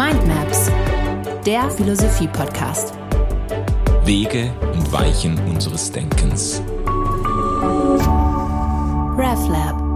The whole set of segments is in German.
Mindmaps, der Philosophie-Podcast. Wege und Weichen unseres Denkens. RevLab.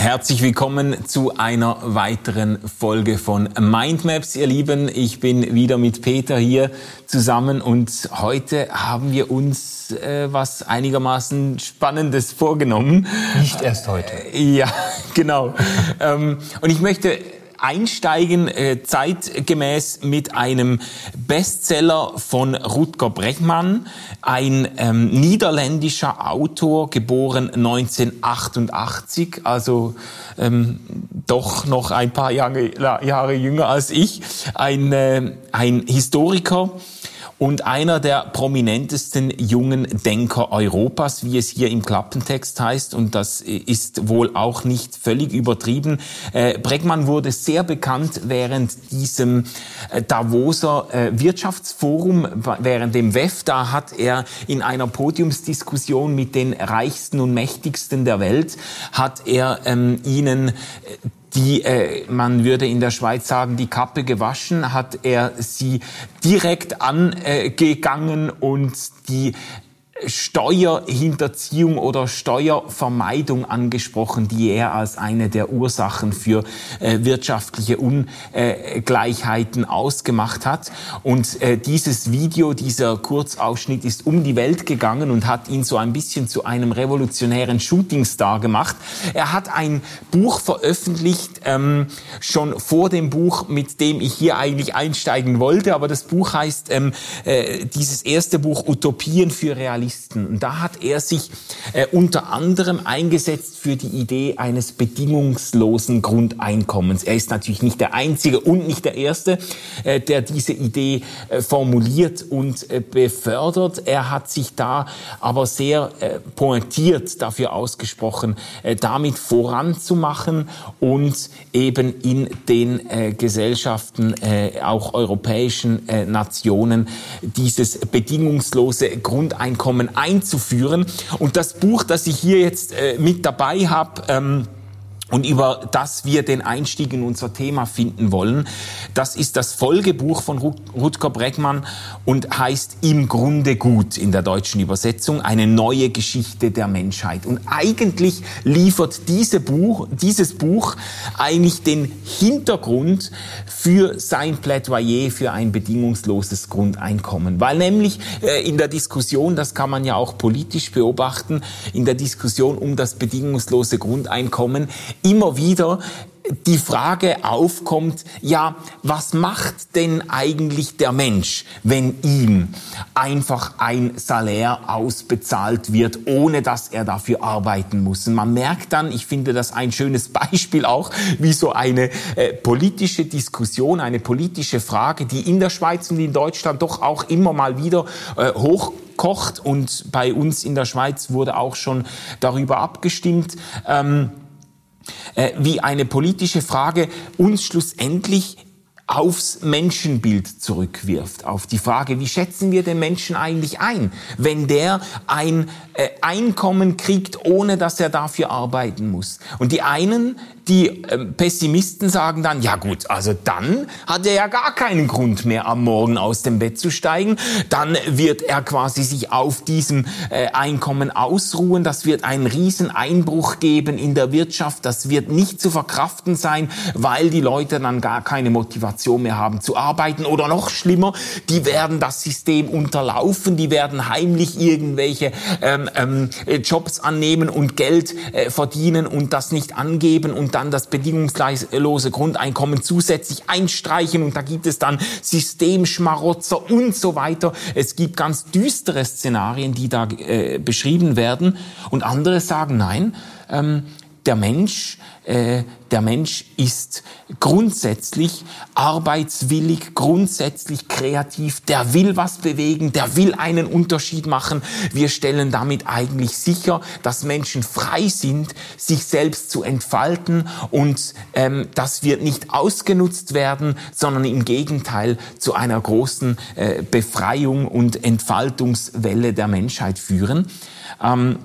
Herzlich willkommen zu einer weiteren Folge von Mindmaps, ihr Lieben. Ich bin wieder mit Peter hier zusammen und heute haben wir uns äh, was einigermaßen Spannendes vorgenommen. Nicht erst heute. Ja, genau. ähm, und ich möchte einsteigen, äh, zeitgemäß mit einem Bestseller von Rutger Bregmann, ein ähm, niederländischer Autor, geboren 1988, also ähm, doch noch ein paar Jahre, Jahre jünger als ich, ein, äh, ein Historiker, und einer der prominentesten jungen Denker Europas, wie es hier im Klappentext heißt. Und das ist wohl auch nicht völlig übertrieben. Äh, Bregmann wurde sehr bekannt während diesem äh, Davoser äh, Wirtschaftsforum, während dem WEF. Da hat er in einer Podiumsdiskussion mit den reichsten und mächtigsten der Welt, hat er ähm, ihnen die, äh, man würde in der Schweiz sagen, die Kappe gewaschen, hat er sie direkt angegangen und die Steuerhinterziehung oder Steuervermeidung angesprochen, die er als eine der Ursachen für äh, wirtschaftliche Ungleichheiten ausgemacht hat. Und äh, dieses Video, dieser Kurzausschnitt ist um die Welt gegangen und hat ihn so ein bisschen zu einem revolutionären Shootingstar gemacht. Er hat ein Buch veröffentlicht, ähm, schon vor dem Buch, mit dem ich hier eigentlich einsteigen wollte, aber das Buch heißt, ähm, äh, dieses erste Buch Utopien für Realismus Journalisten. Und da hat er sich äh, unter anderem eingesetzt für die Idee eines bedingungslosen Grundeinkommens. Er ist natürlich nicht der Einzige und nicht der Erste, äh, der diese Idee äh, formuliert und äh, befördert. Er hat sich da aber sehr äh, pointiert dafür ausgesprochen, äh, damit voranzumachen und eben in den Gesellschaften, auch europäischen Nationen, dieses bedingungslose Grundeinkommen Einkommen einzuführen. Und das Buch, das ich hier jetzt äh, mit dabei habe, ähm, und über das wir den Einstieg in unser Thema finden wollen. Das ist das Folgebuch von Rutger Bregmann und heißt Im Grunde gut in der deutschen Übersetzung, eine neue Geschichte der Menschheit. Und eigentlich liefert diese Buch, dieses Buch eigentlich den Hintergrund für sein Plädoyer für ein bedingungsloses Grundeinkommen. Weil nämlich äh, in der Diskussion, das kann man ja auch politisch beobachten, in der Diskussion um das bedingungslose Grundeinkommen immer wieder die Frage aufkommt, ja, was macht denn eigentlich der Mensch, wenn ihm einfach ein Salär ausbezahlt wird, ohne dass er dafür arbeiten muss? Und man merkt dann, ich finde das ein schönes Beispiel auch, wie so eine äh, politische Diskussion, eine politische Frage, die in der Schweiz und in Deutschland doch auch immer mal wieder äh, hochkocht und bei uns in der Schweiz wurde auch schon darüber abgestimmt. Ähm, äh, wie eine politische Frage uns schlussendlich aufs Menschenbild zurückwirft, auf die Frage, wie schätzen wir den Menschen eigentlich ein, wenn der ein äh, Einkommen kriegt, ohne dass er dafür arbeiten muss. Und die einen die ähm, Pessimisten sagen dann, ja gut, also dann hat er ja gar keinen Grund mehr am Morgen aus dem Bett zu steigen. Dann wird er quasi sich auf diesem äh, Einkommen ausruhen. Das wird einen riesen Einbruch geben in der Wirtschaft. Das wird nicht zu verkraften sein, weil die Leute dann gar keine Motivation mehr haben zu arbeiten. Oder noch schlimmer, die werden das System unterlaufen. Die werden heimlich irgendwelche ähm, ähm, Jobs annehmen und Geld äh, verdienen und das nicht angeben und dann das bedingungslose Grundeinkommen zusätzlich einstreichen und da gibt es dann Systemschmarotzer und so weiter. Es gibt ganz düstere Szenarien, die da äh, beschrieben werden und andere sagen, nein, ähm, der Mensch, äh, der Mensch ist grundsätzlich arbeitswillig, grundsätzlich kreativ, der will was bewegen, der will einen Unterschied machen. Wir stellen damit eigentlich sicher, dass Menschen frei sind, sich selbst zu entfalten und ähm, das wird nicht ausgenutzt werden, sondern im Gegenteil zu einer großen äh, Befreiung und Entfaltungswelle der Menschheit führen. Ähm,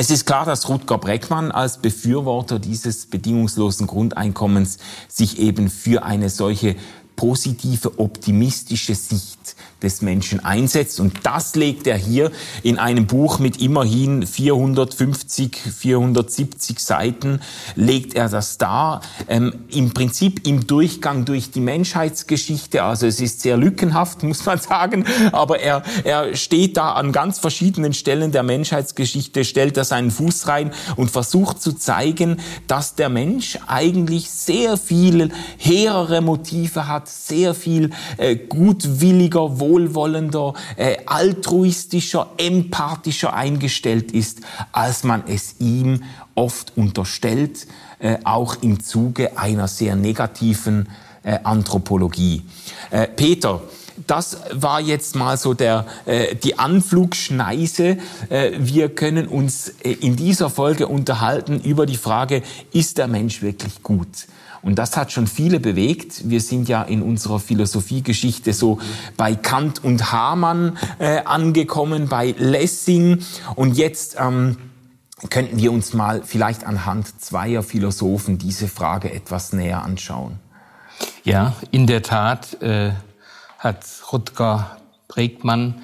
Es ist klar, dass Rutger Breckmann als Befürworter dieses bedingungslosen Grundeinkommens sich eben für eine solche positive, optimistische Sicht des Menschen einsetzt. Und das legt er hier in einem Buch mit immerhin 450, 470 Seiten, legt er das dar. Ähm, Im Prinzip im Durchgang durch die Menschheitsgeschichte. Also es ist sehr lückenhaft, muss man sagen. Aber er, er steht da an ganz verschiedenen Stellen der Menschheitsgeschichte, stellt da seinen Fuß rein und versucht zu zeigen, dass der Mensch eigentlich sehr viel hehrere Motive hat, sehr viel äh, gutwilliger, wohlwollender, äh, altruistischer, empathischer eingestellt ist, als man es ihm oft unterstellt, äh, auch im Zuge einer sehr negativen äh, Anthropologie. Äh, Peter, das war jetzt mal so der, äh, die Anflugschneise. Äh, wir können uns äh, in dieser Folge unterhalten über die Frage, ist der Mensch wirklich gut? Und das hat schon viele bewegt. Wir sind ja in unserer Philosophiegeschichte so bei Kant und Hamann äh, angekommen, bei Lessing. Und jetzt ähm, könnten wir uns mal vielleicht anhand zweier Philosophen diese Frage etwas näher anschauen. Ja, in der Tat äh, hat Rutger Bregmann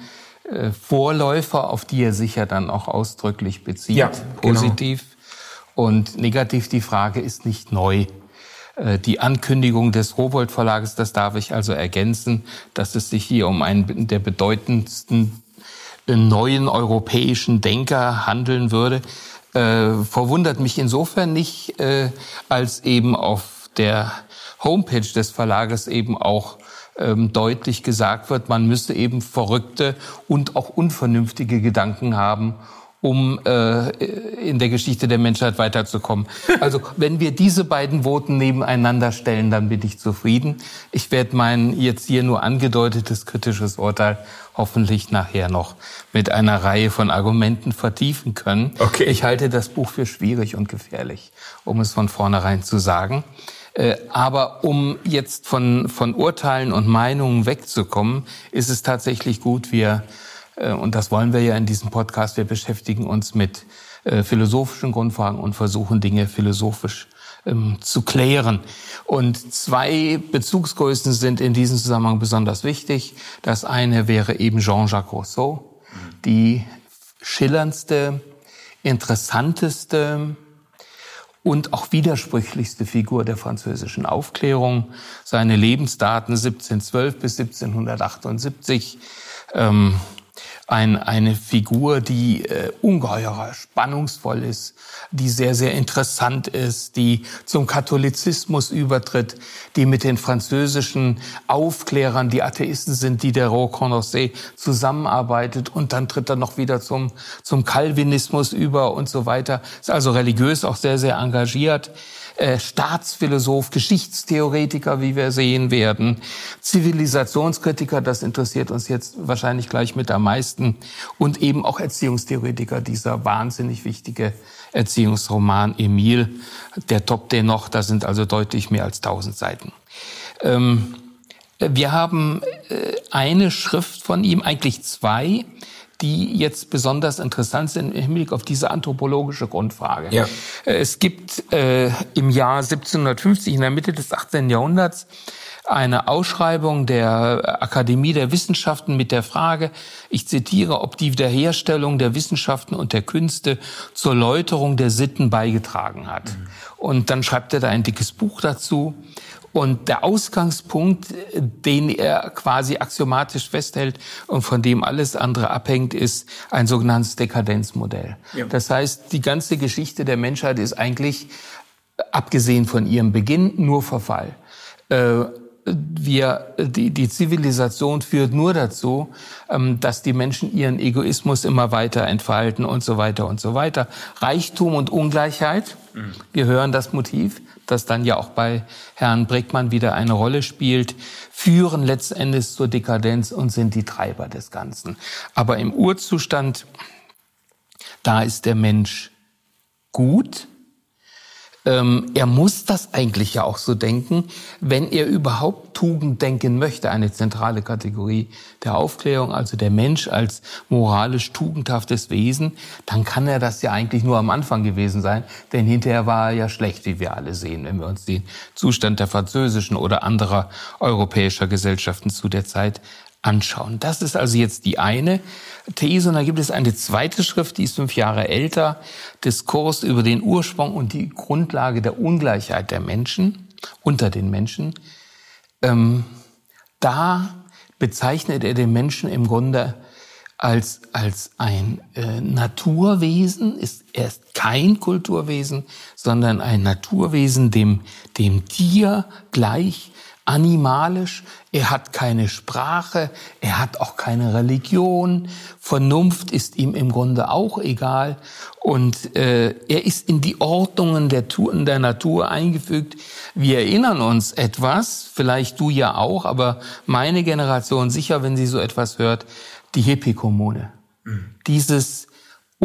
äh, Vorläufer, auf die er sich ja dann auch ausdrücklich bezieht, ja, genau. positiv. Genau. Und negativ die Frage ist nicht neu. Äh, die Ankündigung des Rowold Verlages, das darf ich also ergänzen, dass es sich hier um einen der bedeutendsten äh, neuen europäischen Denker handeln würde, äh, verwundert mich insofern nicht, äh, als eben auf der Homepage des Verlages eben auch ähm, deutlich gesagt wird, man müsse eben verrückte und auch unvernünftige Gedanken haben, um äh, in der Geschichte der Menschheit weiterzukommen. Also wenn wir diese beiden Voten nebeneinander stellen, dann bin ich zufrieden. Ich werde mein jetzt hier nur angedeutetes kritisches Urteil hoffentlich nachher noch mit einer Reihe von Argumenten vertiefen können. Okay. Ich halte das Buch für schwierig und gefährlich, um es von vornherein zu sagen. Äh, aber um jetzt von, von Urteilen und Meinungen wegzukommen, ist es tatsächlich gut, wir und das wollen wir ja in diesem Podcast. Wir beschäftigen uns mit äh, philosophischen Grundfragen und versuchen Dinge philosophisch ähm, zu klären. Und zwei Bezugsgrößen sind in diesem Zusammenhang besonders wichtig. Das eine wäre eben Jean-Jacques Rousseau, die schillerndste, interessanteste und auch widersprüchlichste Figur der französischen Aufklärung. Seine Lebensdaten 1712 bis 1778. Ähm, ein, eine Figur, die äh, ungeheuer spannungsvoll ist, die sehr, sehr interessant ist, die zum Katholizismus übertritt, die mit den französischen Aufklärern, die Atheisten sind, die der Roi Condorcet zusammenarbeitet und dann tritt er noch wieder zum, zum Calvinismus über und so weiter. Ist also religiös auch sehr, sehr engagiert äh, Staatsphilosoph, Geschichtstheoretiker, wie wir sehen werden, Zivilisationskritiker, das interessiert uns jetzt wahrscheinlich gleich mit am meisten, und eben auch Erziehungstheoretiker, dieser wahnsinnig wichtige Erziehungsroman Emil, der toppt den noch, da sind also deutlich mehr als tausend Seiten. Ähm, wir haben äh, eine Schrift von ihm, eigentlich zwei, die jetzt besonders interessant sind im Hinblick auf diese anthropologische Grundfrage. Ja. Es gibt äh, im Jahr 1750, in der Mitte des 18. Jahrhunderts, eine Ausschreibung der Akademie der Wissenschaften mit der Frage, ich zitiere, ob die Wiederherstellung der Wissenschaften und der Künste zur Läuterung der Sitten beigetragen hat. Mhm. Und dann schreibt er da ein dickes Buch dazu. Und der Ausgangspunkt, den er quasi axiomatisch festhält und von dem alles andere abhängt, ist ein sogenanntes Dekadenzmodell. Ja. Das heißt, die ganze Geschichte der Menschheit ist eigentlich, abgesehen von ihrem Beginn, nur Verfall. Äh, wir, die, die Zivilisation führt nur dazu, ähm, dass die Menschen ihren Egoismus immer weiter entfalten und so weiter und so weiter. Reichtum und Ungleichheit, mhm. wir hören das Motiv, das dann ja auch bei Herrn Brickmann wieder eine Rolle spielt, führen letztendlich zur Dekadenz und sind die Treiber des Ganzen. Aber im Urzustand, da ist der Mensch gut, ähm, er muss das eigentlich ja auch so denken, wenn er überhaupt Tugend denken möchte, eine zentrale Kategorie der Aufklärung, also der Mensch als moralisch tugendhaftes Wesen, dann kann er das ja eigentlich nur am Anfang gewesen sein, denn hinterher war er ja schlecht, wie wir alle sehen, wenn wir uns den Zustand der französischen oder anderer europäischer Gesellschaften zu der Zeit anschauen. Das ist also jetzt die eine These. Und da gibt es eine zweite Schrift, die ist fünf Jahre älter, Diskurs über den Ursprung und die Grundlage der Ungleichheit der Menschen unter den Menschen. Ähm, da bezeichnet er den Menschen im Grunde als, als ein äh, Naturwesen, ist, er ist kein Kulturwesen, sondern ein Naturwesen, dem, dem Tier gleich animalisch, er hat keine Sprache, er hat auch keine Religion, Vernunft ist ihm im Grunde auch egal und äh, er ist in die Ordnungen der, der Natur eingefügt. Wir erinnern uns etwas, vielleicht du ja auch, aber meine Generation sicher, wenn sie so etwas hört, die Hippie-Kommune. Mhm. Dieses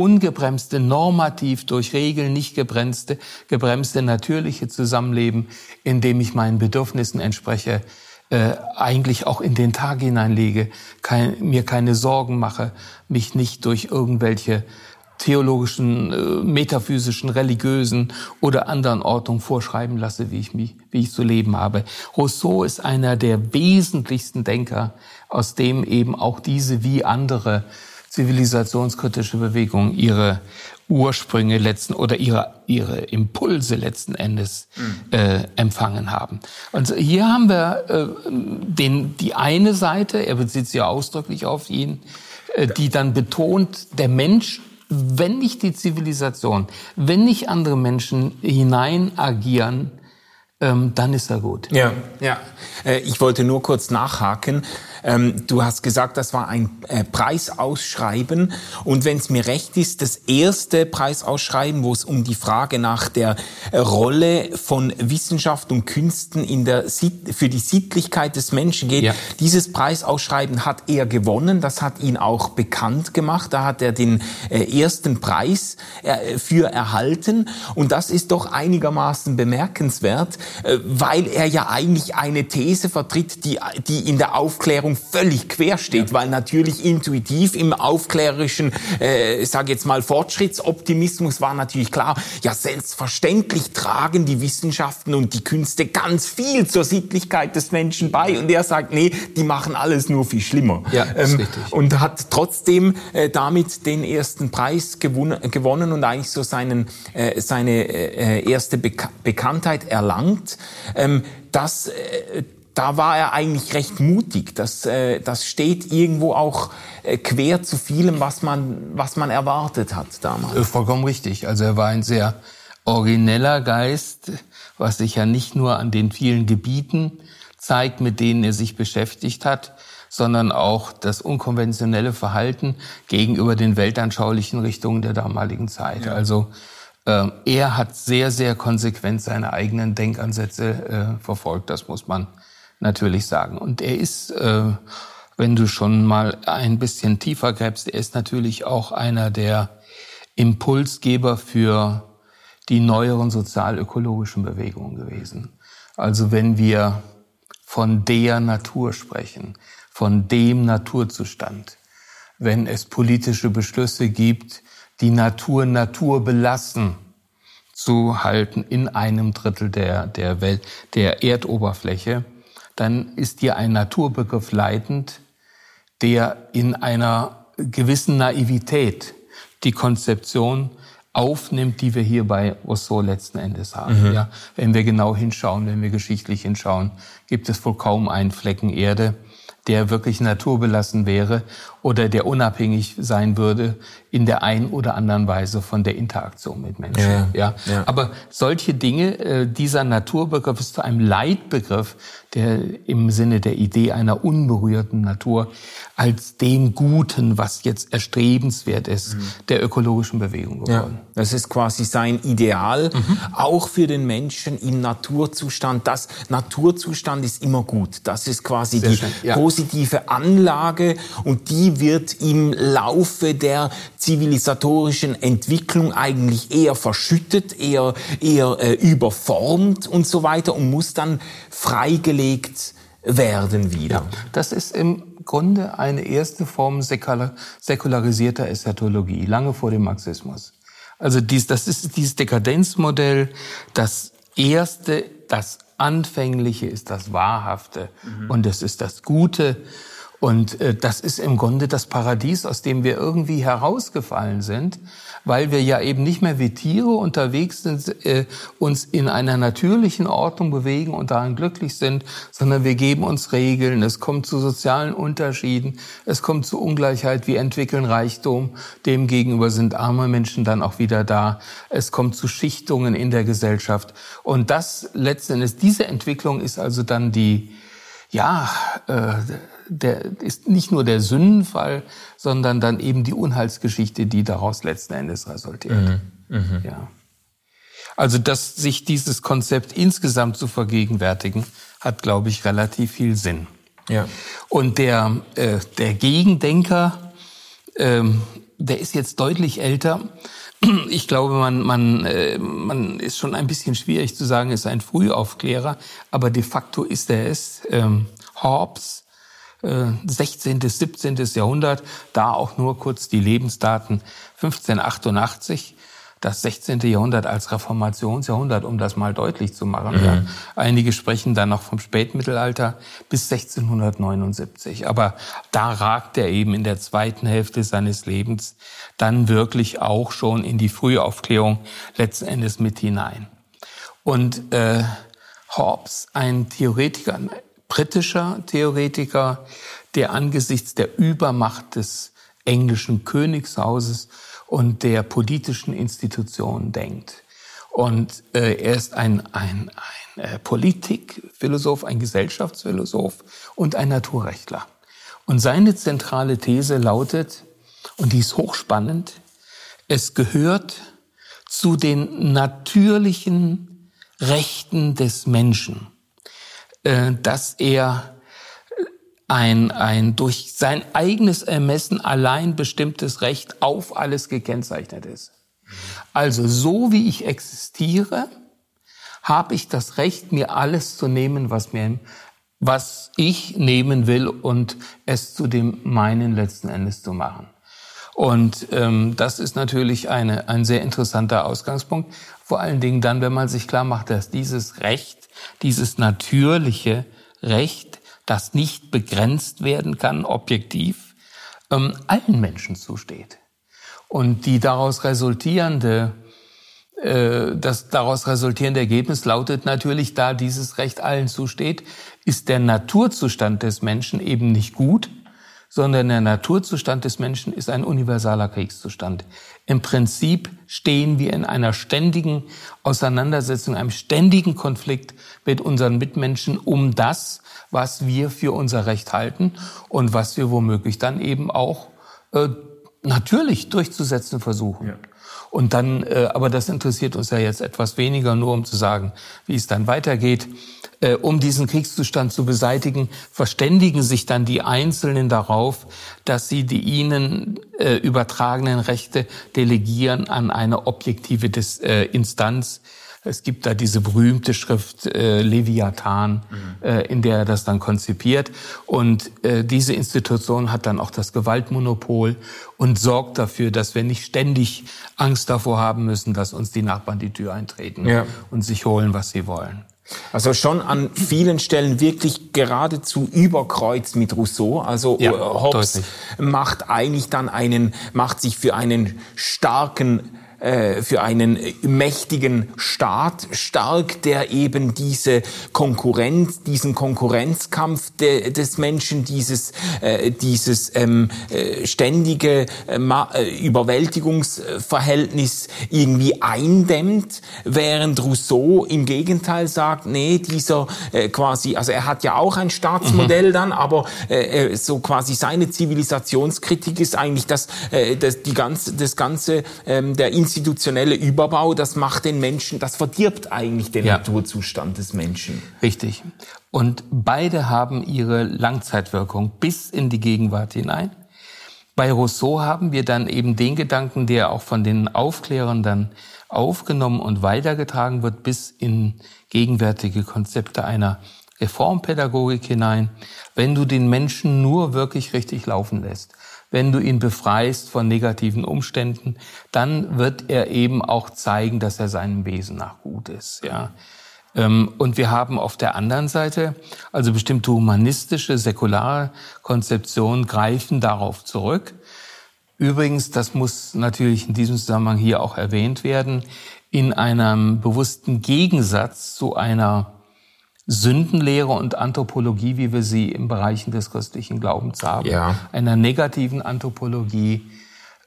ungebremste, normativ durch Regeln nicht gebremste, gebremste natürliche Zusammenleben, in dem ich meinen Bedürfnissen entspreche, äh, eigentlich auch in den Tag hineinlege, kein, mir keine Sorgen mache, mich nicht durch irgendwelche theologischen, äh, metaphysischen, religiösen oder anderen Ortungen vorschreiben lasse, wie ich mich, wie ich zu leben habe. Rousseau ist einer der wesentlichsten Denker, aus dem eben auch diese wie andere zivilisationskritische Bewegung ihre Ursprünge letzten oder ihre, ihre Impulse letzten Endes mhm. äh, empfangen haben. Und hier haben wir äh, den, die eine Seite, er bezieht sich ja ausdrücklich auf ihn, äh, die dann betont, der Mensch, wenn nicht die Zivilisation, wenn nicht andere Menschen hinein agieren, ähm, dann ist er gut. Ja, ja. Äh, ich wollte nur kurz nachhaken. Ähm, du hast gesagt, das war ein äh, Preisausschreiben. Und wenn es mir recht ist, das erste Preisausschreiben, wo es um die Frage nach der äh, Rolle von Wissenschaft und Künsten in der für die Sittlichkeit des Menschen geht. Ja. Dieses Preisausschreiben hat er gewonnen. Das hat ihn auch bekannt gemacht. Da hat er den äh, ersten Preis äh, für erhalten. Und das ist doch einigermaßen bemerkenswert, äh, weil er ja eigentlich eine These vertritt, die, die in der Aufklärung Aufklärung völlig quer steht, ja. weil natürlich intuitiv im aufklärerischen, äh, sage jetzt mal Fortschrittsoptimismus war natürlich klar, ja selbstverständlich tragen die Wissenschaften und die Künste ganz viel zur Sittlichkeit des Menschen bei und er sagt, nee, die machen alles nur viel schlimmer. Ja, ähm, richtig. Und hat trotzdem äh, damit den ersten Preis gewonnen, und eigentlich so seinen, äh, seine äh, erste Bek Bekanntheit erlangt. Ähm, das äh, da war er eigentlich recht mutig. Das, äh, das steht irgendwo auch äh, quer zu vielem, was man, was man erwartet hat damals. Äh, vollkommen richtig. Also er war ein sehr origineller Geist, was sich ja nicht nur an den vielen Gebieten zeigt, mit denen er sich beschäftigt hat, sondern auch das unkonventionelle Verhalten gegenüber den weltanschaulichen Richtungen der damaligen Zeit. Ja. Also äh, er hat sehr, sehr konsequent seine eigenen Denkansätze äh, verfolgt, das muss man natürlich sagen. Und er ist, äh, wenn du schon mal ein bisschen tiefer gräbst, er ist natürlich auch einer der Impulsgeber für die neueren sozialökologischen Bewegungen gewesen. Also wenn wir von der Natur sprechen, von dem Naturzustand, wenn es politische Beschlüsse gibt, die Natur Natur belassen zu halten in einem Drittel der, der Welt, der Erdoberfläche, dann ist dir ein Naturbegriff leitend, der in einer gewissen Naivität die Konzeption aufnimmt, die wir hier bei Rousseau letzten Endes haben. Mhm. Ja, wenn wir genau hinschauen, wenn wir geschichtlich hinschauen, gibt es wohl kaum einen Flecken Erde, der wirklich naturbelassen wäre oder der unabhängig sein würde in der einen oder anderen Weise von der Interaktion mit Menschen. Ja, ja. ja. Aber solche Dinge, äh, dieser Naturbegriff ist zu einem Leitbegriff, der im Sinne der Idee einer unberührten Natur als dem Guten, was jetzt erstrebenswert ist, mhm. der ökologischen Bewegung geworden. Ja, das ist quasi sein Ideal, mhm. auch für den Menschen im Naturzustand. Das Naturzustand ist immer gut. Das ist quasi Sehr die schön, positive Anlage und die die wird im Laufe der zivilisatorischen Entwicklung eigentlich eher verschüttet, eher, eher äh, überformt und so weiter und muss dann freigelegt werden wieder. Das ist im Grunde eine erste Form säkularisierter Eschatologie, lange vor dem Marxismus. Also dies, das ist dieses Dekadenzmodell, das erste, das Anfängliche ist das Wahrhafte mhm. und es ist das Gute und äh, das ist im Grunde das Paradies, aus dem wir irgendwie herausgefallen sind, weil wir ja eben nicht mehr wie Tiere unterwegs sind, äh, uns in einer natürlichen Ordnung bewegen und daran glücklich sind, sondern wir geben uns Regeln. Es kommt zu sozialen Unterschieden, es kommt zu Ungleichheit, wir entwickeln Reichtum, demgegenüber sind arme Menschen dann auch wieder da. Es kommt zu Schichtungen in der Gesellschaft. Und das letztendlich, diese Entwicklung ist also dann die, ja, äh, der ist nicht nur der Sündenfall, sondern dann eben die Unheilsgeschichte, die daraus letzten Endes resultiert. Mhm. Mhm. Ja. Also, dass sich dieses Konzept insgesamt zu vergegenwärtigen, hat, glaube ich, relativ viel Sinn. Ja. Und der, äh, der Gegendenker, ähm, der ist jetzt deutlich älter. Ich glaube, man, man, äh, man ist schon ein bisschen schwierig zu sagen, ist ein Frühaufklärer, aber de facto ist er es. Ähm, Hobbes, 16. bis 17. Jahrhundert, da auch nur kurz die Lebensdaten 1588, das 16. Jahrhundert als Reformationsjahrhundert, um das mal deutlich zu machen. Mhm. Ja. Einige sprechen dann noch vom Spätmittelalter bis 1679. Aber da ragt er eben in der zweiten Hälfte seines Lebens dann wirklich auch schon in die Frühaufklärung letzten Endes mit hinein. Und äh, Hobbes, ein Theoretiker, britischer Theoretiker, der angesichts der Übermacht des englischen Königshauses und der politischen Institutionen denkt. Und äh, er ist ein, ein, ein äh, Politikphilosoph, ein Gesellschaftsphilosoph und ein Naturrechtler. Und seine zentrale These lautet, und die ist hochspannend, es gehört zu den natürlichen Rechten des Menschen, dass er ein, ein durch sein eigenes Ermessen allein bestimmtes Recht auf alles gekennzeichnet ist. Also so wie ich existiere, habe ich das Recht, mir alles zu nehmen, was mir, was ich nehmen will und es zu dem meinen letzten Endes zu machen. Und ähm, das ist natürlich eine, ein sehr interessanter Ausgangspunkt. Vor allen Dingen dann, wenn man sich klar macht, dass dieses Recht dieses natürliche Recht, das nicht begrenzt werden kann, objektiv, ähm, allen Menschen zusteht. Und die daraus resultierende äh, das daraus resultierende Ergebnis lautet natürlich, da dieses Recht allen zusteht, ist der Naturzustand des Menschen eben nicht gut, sondern der Naturzustand des Menschen ist ein universaler Kriegszustand. Im Prinzip stehen wir in einer ständigen Auseinandersetzung, einem ständigen Konflikt mit unseren Mitmenschen um das, was wir für unser Recht halten und was wir womöglich dann eben auch äh, natürlich durchzusetzen versuchen. Ja. Und dann, äh, aber das interessiert uns ja jetzt etwas weniger, nur um zu sagen, wie es dann weitergeht. Äh, um diesen Kriegszustand zu beseitigen, verständigen sich dann die Einzelnen darauf, dass sie die ihnen äh, übertragenen Rechte delegieren an eine objektive Des, äh, Instanz, es gibt da diese berühmte Schrift äh, Leviathan, mhm. äh, in der er das dann konzipiert. Und äh, diese Institution hat dann auch das Gewaltmonopol und sorgt dafür, dass wir nicht ständig Angst davor haben müssen, dass uns die Nachbarn die Tür eintreten ja. und sich holen, was sie wollen. Also schon an vielen Stellen wirklich geradezu überkreuz mit Rousseau. Also ja, Hobbes deutlich. macht eigentlich dann einen, macht sich für einen starken äh, für einen mächtigen Staat stark, der eben diese Konkurrenz, diesen Konkurrenzkampf de, des Menschen, dieses, äh, dieses ähm, äh, ständige äh, äh, Überwältigungsverhältnis irgendwie eindämmt, während Rousseau im Gegenteil sagt, nee, dieser äh, quasi, also er hat ja auch ein Staatsmodell mhm. dann, aber äh, so quasi seine Zivilisationskritik ist eigentlich das, äh, das die ganze, das ganze ähm, der institutionelle Überbau, das macht den Menschen, das verdirbt eigentlich den ja. Naturzustand des Menschen. Richtig. Und beide haben ihre Langzeitwirkung bis in die Gegenwart hinein. Bei Rousseau haben wir dann eben den Gedanken, der auch von den Aufklärern dann aufgenommen und weitergetragen wird bis in gegenwärtige Konzepte einer Reformpädagogik hinein. Wenn du den Menschen nur wirklich richtig laufen lässt, wenn du ihn befreist von negativen Umständen, dann wird er eben auch zeigen, dass er seinem Wesen nach gut ist, ja. Ähm, und wir haben auf der anderen Seite, also bestimmte humanistische, säkulare Konzeptionen greifen darauf zurück. Übrigens, das muss natürlich in diesem Zusammenhang hier auch erwähnt werden, in einem bewussten Gegensatz zu einer Sündenlehre und Anthropologie, wie wir sie im Bereichen des christlichen Glaubens haben. Ja. Einer negativen Anthropologie,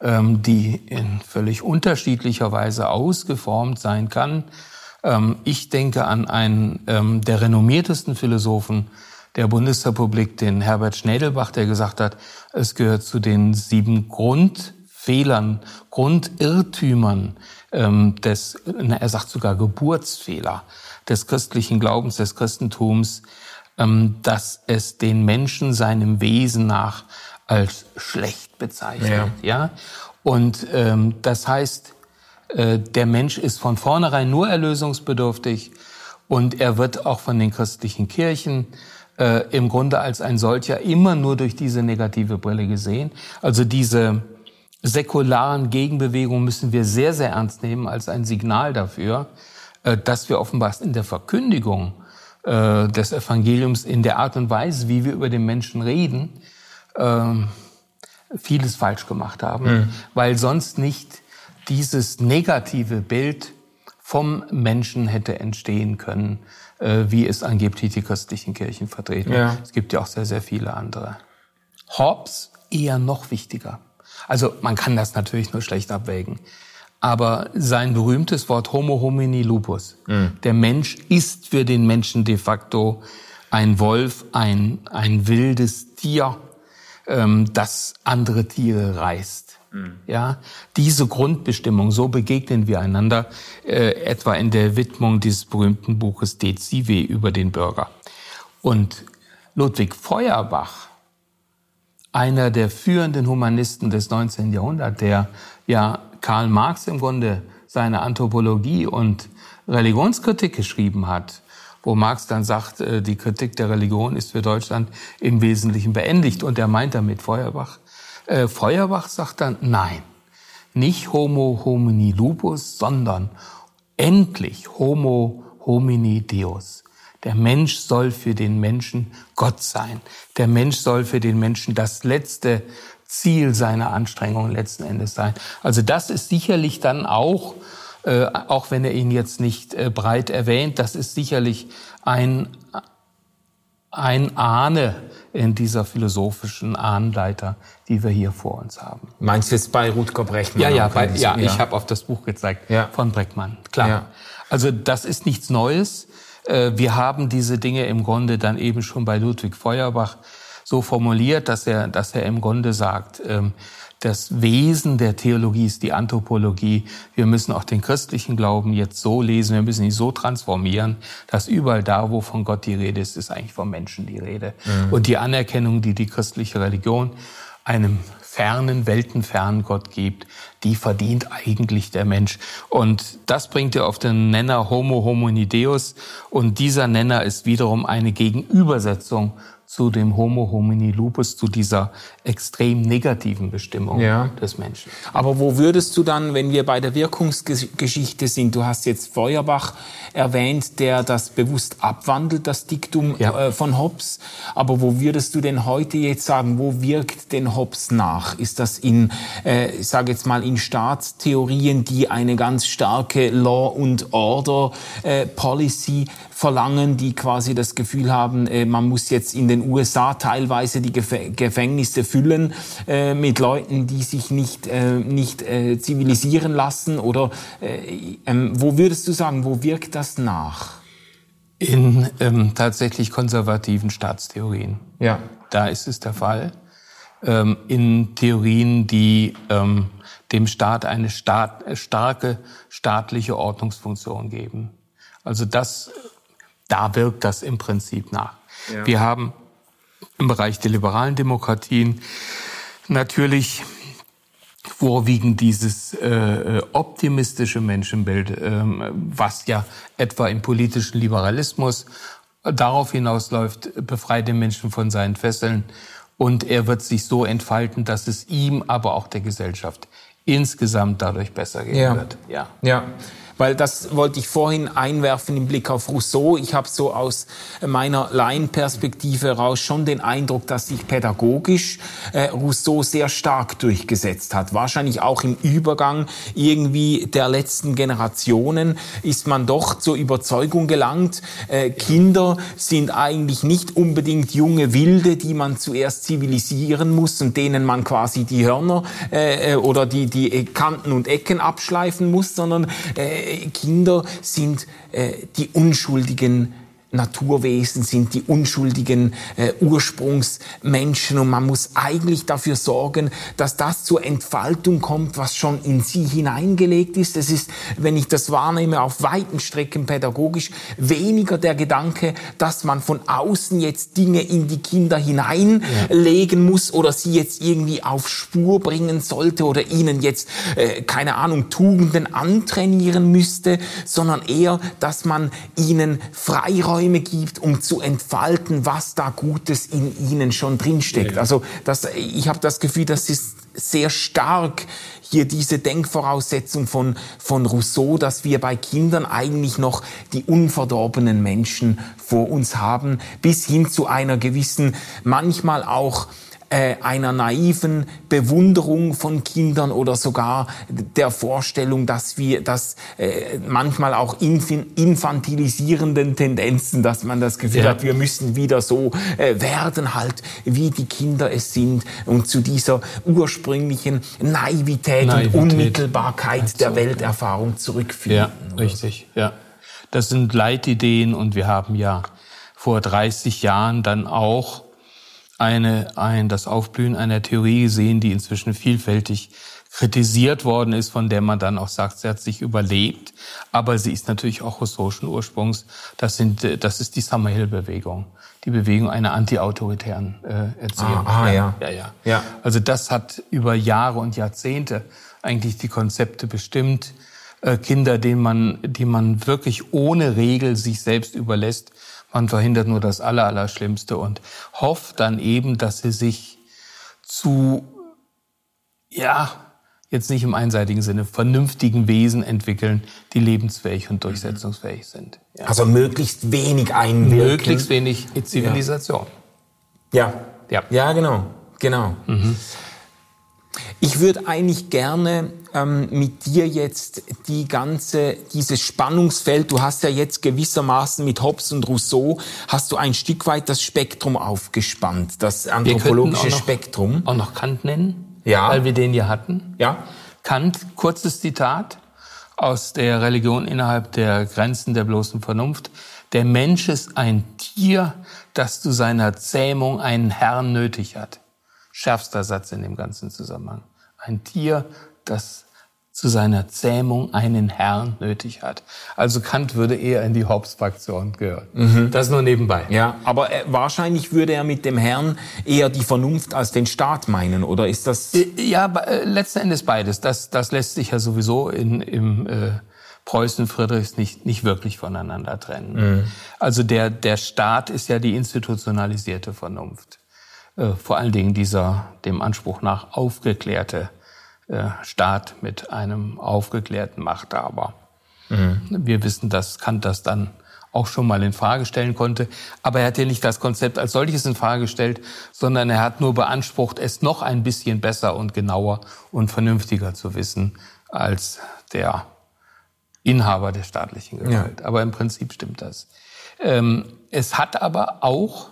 ähm, die in völlig unterschiedlicher Weise ausgeformt sein kann. Ähm, ich denke an einen ähm, der renommiertesten Philosophen der Bundesrepublik, den Herbert Schnädelbach, der gesagt hat, es gehört zu den sieben Grundfehlern, Grundirrtümern ähm, des, er sagt sogar Geburtsfehler des christlichen Glaubens, des Christentums, ähm, dass es den Menschen seinem Wesen nach als schlecht bezeichnet. Ja. ja? Und ähm, das heißt, äh, der Mensch ist von vornherein nur erlösungsbedürftig und er wird auch von den christlichen Kirchen äh, im Grunde als ein solcher immer nur durch diese negative Brille gesehen. Also diese säkularen Gegenbewegungen müssen wir sehr, sehr ernst nehmen als ein Signal dafür, dass wir offenbar in der Verkündigung äh, des Evangeliums, in der Art und Weise, wie wir über den Menschen reden, ähm, vieles falsch gemacht haben, mhm. weil sonst nicht dieses negative Bild vom Menschen hätte entstehen können, äh, wie es angeblich die christlichen Kirchen vertreten. Ja. Es gibt ja auch sehr, sehr viele andere. Hobbes eher noch wichtiger. Also man kann das natürlich nur schlecht abwägen. Aber sein berühmtes Wort Homo homini lupus. Mhm. Der Mensch ist für den Menschen de facto ein Wolf, ein, ein wildes Tier, ähm, das andere Tiere reißt. Mhm. Ja, diese Grundbestimmung, so begegnen wir einander, äh, etwa in der Widmung dieses berühmten Buches De Cive über den Bürger. Und Ludwig Feuerbach, einer der führenden Humanisten des 19. Jahrhunderts, der ja Karl Marx im Grunde seine Anthropologie und Religionskritik geschrieben hat, wo Marx dann sagt, äh, die Kritik der Religion ist für Deutschland im Wesentlichen beendigt und er meint damit Feuerbach. Äh, Feuerbach sagt dann, nein, nicht Homo homini lupus, sondern endlich Homo homini deus. Der Mensch soll für den Menschen Gott sein. Der Mensch soll für den Menschen das letzte Ziel seiner Anstrengungen letzten Endes sein. Also das ist sicherlich dann auch, äh, auch wenn er ihn jetzt nicht äh, breit erwähnt, das ist sicherlich ein, ein Ahne in dieser philosophischen Ahnenleiter, die wir hier vor uns haben. Meinst du jetzt bei Rutger Breckmann? Ja, ja, bei, ja, ja, ich habe auf das Buch gezeigt ja. von Breckmann. Klar. Ja. Also das ist nichts Neues. Äh, wir haben diese Dinge im Grunde dann eben schon bei Ludwig Feuerbach so formuliert, dass er, dass er im Grunde sagt, ähm, das Wesen der Theologie ist die Anthropologie. Wir müssen auch den christlichen Glauben jetzt so lesen, wir müssen ihn so transformieren, dass überall da, wo von Gott die Rede ist, ist eigentlich vom Menschen die Rede. Mhm. Und die Anerkennung, die die christliche Religion einem fernen, weltenfernen Gott gibt, die verdient eigentlich der Mensch. Und das bringt er auf den Nenner Homo homini deus. Und dieser Nenner ist wiederum eine Gegenübersetzung zu dem Homo homini lupus, zu dieser extrem negativen Bestimmung ja. des Menschen. Aber wo würdest du dann, wenn wir bei der Wirkungsgeschichte sind, du hast jetzt Feuerbach erwähnt, der das bewusst abwandelt, das Diktum ja. äh, von Hobbes, aber wo würdest du denn heute jetzt sagen, wo wirkt denn Hobbes nach? Ist das in, äh, ich sage jetzt mal, in Staatstheorien, die eine ganz starke Law und Order äh, Policy verlangen, die quasi das Gefühl haben, äh, man muss jetzt in den USA teilweise die Gefängnisse füllen äh, mit Leuten, die sich nicht, äh, nicht zivilisieren lassen? Oder äh, ähm, wo würdest du sagen, wo wirkt das nach? In ähm, tatsächlich konservativen Staatstheorien. Ja. Da ist es der Fall. Ähm, in Theorien, die ähm, dem Staat eine Staat, starke staatliche Ordnungsfunktion geben. Also das da wirkt das im Prinzip nach. Ja. Wir haben im Bereich der liberalen Demokratien natürlich vorwiegend dieses äh, optimistische Menschenbild, äh, was ja etwa im politischen Liberalismus darauf hinausläuft, befreit den Menschen von seinen Fesseln und er wird sich so entfalten, dass es ihm, aber auch der Gesellschaft insgesamt dadurch besser gehen ja. wird. Ja. ja weil das wollte ich vorhin einwerfen im Blick auf Rousseau. Ich habe so aus meiner Laienperspektive heraus schon den Eindruck, dass sich pädagogisch äh, Rousseau sehr stark durchgesetzt hat. Wahrscheinlich auch im Übergang irgendwie der letzten Generationen ist man doch zur Überzeugung gelangt, äh, Kinder sind eigentlich nicht unbedingt junge Wilde, die man zuerst zivilisieren muss und denen man quasi die Hörner äh, äh oder die, die Kanten und Ecken abschleifen muss, sondern äh, Kinder sind äh, die unschuldigen Naturwesen sind, die unschuldigen äh, Ursprungsmenschen und man muss eigentlich dafür sorgen, dass das zur Entfaltung kommt, was schon in sie hineingelegt ist. Es ist, wenn ich das wahrnehme, auf weiten Strecken pädagogisch weniger der Gedanke, dass man von außen jetzt Dinge in die Kinder hineinlegen ja. muss oder sie jetzt irgendwie auf Spur bringen sollte oder ihnen jetzt, äh, keine Ahnung, Tugenden antrainieren müsste, sondern eher, dass man ihnen Freiräume Räume gibt, um zu entfalten, was da Gutes in ihnen schon drinsteckt. Ja. Also das, ich habe das Gefühl, das ist sehr stark hier diese Denkvoraussetzung von, von Rousseau, dass wir bei Kindern eigentlich noch die unverdorbenen Menschen vor uns haben, bis hin zu einer gewissen, manchmal auch äh, einer naiven Bewunderung von Kindern oder sogar der Vorstellung, dass wir das äh, manchmal auch infantilisierenden Tendenzen, dass man das Gefühl ja. hat, wir müssen wieder so äh, werden halt, wie die Kinder es sind und zu dieser ursprünglichen Naivität, Naivität. und Unmittelbarkeit also, der Welterfahrung zurückfinden. Ja, richtig, ja. Das sind Leitideen und wir haben ja vor 30 Jahren dann auch eine, ein, das Aufblühen einer Theorie gesehen, die inzwischen vielfältig kritisiert worden ist, von der man dann auch sagt, sie hat sich überlebt. Aber sie ist natürlich auch russischen Ursprungs. Das, sind, das ist die Summerhill-Bewegung, die Bewegung einer antiautoritären äh, Erziehung. Ah, ah ja. Ja, ja. ja. Also das hat über Jahre und Jahrzehnte eigentlich die Konzepte bestimmt. Äh, Kinder, denen man, die man wirklich ohne Regel sich selbst überlässt, man verhindert nur das Allerallerschlimmste und hofft dann eben, dass sie sich zu, ja, jetzt nicht im einseitigen Sinne, vernünftigen Wesen entwickeln, die lebensfähig und durchsetzungsfähig sind. Ja. Also möglichst wenig einwirken. Möglichst wenig Zivilisation. Ja. Ja, ja genau. Genau. Mhm. Ich würde eigentlich gerne ähm, mit dir jetzt die ganze, dieses Spannungsfeld, du hast ja jetzt gewissermaßen mit Hobbes und Rousseau, hast du ein Stück weit das Spektrum aufgespannt, das anthropologische auch noch, Spektrum. Auch noch Kant nennen, ja. weil wir den ja hatten. Ja. Kant, kurzes Zitat aus der Religion innerhalb der Grenzen der bloßen Vernunft. Der Mensch ist ein Tier, das zu seiner Zähmung einen Herrn nötig hat. Schärfster Satz in dem ganzen Zusammenhang. Ein Tier, das zu seiner Zähmung einen Herrn nötig hat. Also Kant würde eher in die Hobbes-Fraktion gehören. Mhm. Das nur nebenbei. Ja, aber äh, wahrscheinlich würde er mit dem Herrn eher die Vernunft als den Staat meinen, oder ist das? Äh, ja, äh, letzten Endes beides. Das, das lässt sich ja sowieso in, im äh, Preußen Friedrichs nicht, nicht wirklich voneinander trennen. Mhm. Also der, der Staat ist ja die institutionalisierte Vernunft. Äh, vor allen Dingen dieser dem Anspruch nach aufgeklärte äh, Staat mit einem aufgeklärten Machthaber. Mhm. Wir wissen, dass Kant das dann auch schon mal in Frage stellen konnte. Aber er hat ja nicht das Konzept als solches in Frage gestellt, sondern er hat nur beansprucht, es noch ein bisschen besser und genauer und vernünftiger zu wissen als der Inhaber der staatlichen Gewalt. Ja. Aber im Prinzip stimmt das. Ähm, es hat aber auch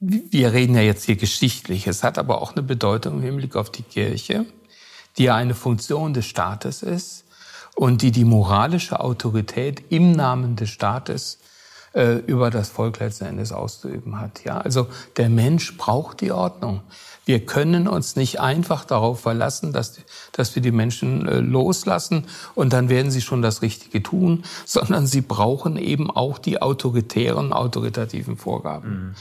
wir reden ja jetzt hier geschichtlich, es hat aber auch eine Bedeutung im Hinblick auf die Kirche, die ja eine Funktion des Staates ist und die die moralische Autorität im Namen des Staates äh, über das Volk letzten Endes auszuüben hat. Ja, also der Mensch braucht die Ordnung. Wir können uns nicht einfach darauf verlassen, dass, dass wir die Menschen äh, loslassen und dann werden sie schon das Richtige tun, sondern sie brauchen eben auch die autoritären, autoritativen Vorgaben. Mhm.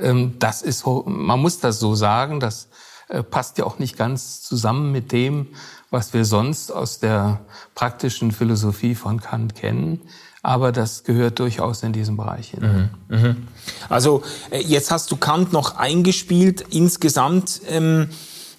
Ähm, das ist, man muss das so sagen, das äh, passt ja auch nicht ganz zusammen mit dem, was wir sonst aus der praktischen Philosophie von Kant kennen. Aber das gehört durchaus in diesen Bereich hinein. Mhm, mh. Also äh, jetzt hast du Kant noch eingespielt. Insgesamt ähm,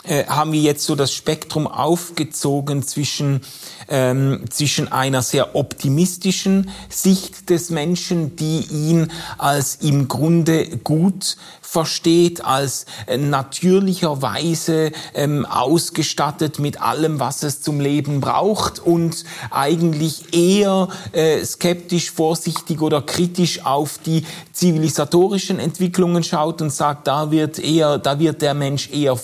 äh, haben wir jetzt so das Spektrum aufgezogen zwischen ähm, zwischen einer sehr optimistischen Sicht des Menschen, die ihn als im Grunde gut versteht, als äh, natürlicherweise ähm, ausgestattet mit allem, was es zum Leben braucht und eigentlich eher äh, skeptisch, vorsichtig oder kritisch auf die zivilisatorischen Entwicklungen schaut und sagt, da wird eher, da wird der Mensch eher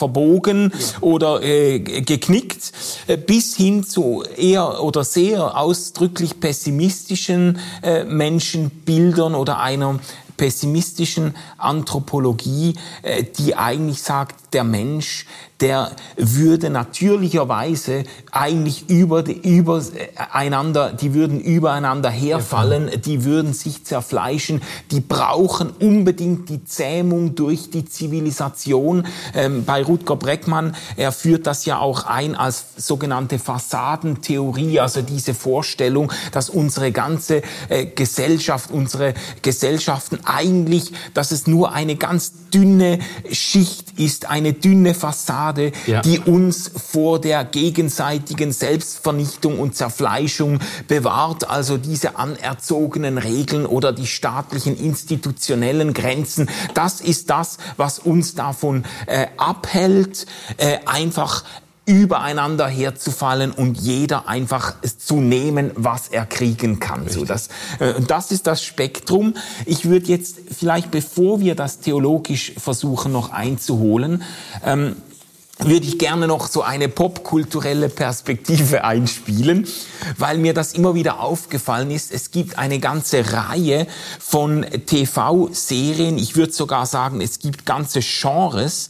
verbogen oder äh, geknickt, äh, bis hin zu eher oder sehr ausdrücklich pessimistischen äh, Menschenbildern oder einer pessimistischen Anthropologie, äh, die eigentlich sagt, der Mensch, der würde natürlicherweise eigentlich über, die, über äh, einander, die würden übereinander herfallen, die würden sich zerfleischen, die brauchen unbedingt die Zähmung durch die Zivilisation. Ähm, bei Rutger Breckmann, er führt das ja auch ein als sogenannte Fassadentheorie, also diese Vorstellung, dass unsere ganze äh, Gesellschaft, unsere Gesellschaften eigentlich, dass es nur eine ganz dünne Schicht ist, eine dünne Fassade, ja. die uns vor der gegenseitigen Selbstvernichtung und Zerfleischung bewahrt. Also diese anerzogenen Regeln oder die staatlichen institutionellen Grenzen. Das ist das, was uns davon äh, abhält, äh, einfach übereinander herzufallen und jeder einfach zu nehmen, was er kriegen kann. So das, äh, das ist das Spektrum. Ich würde jetzt vielleicht, bevor wir das theologisch versuchen noch einzuholen, ähm, würde ich gerne noch so eine popkulturelle Perspektive einspielen, weil mir das immer wieder aufgefallen ist. Es gibt eine ganze Reihe von TV-Serien, ich würde sogar sagen, es gibt ganze Genres,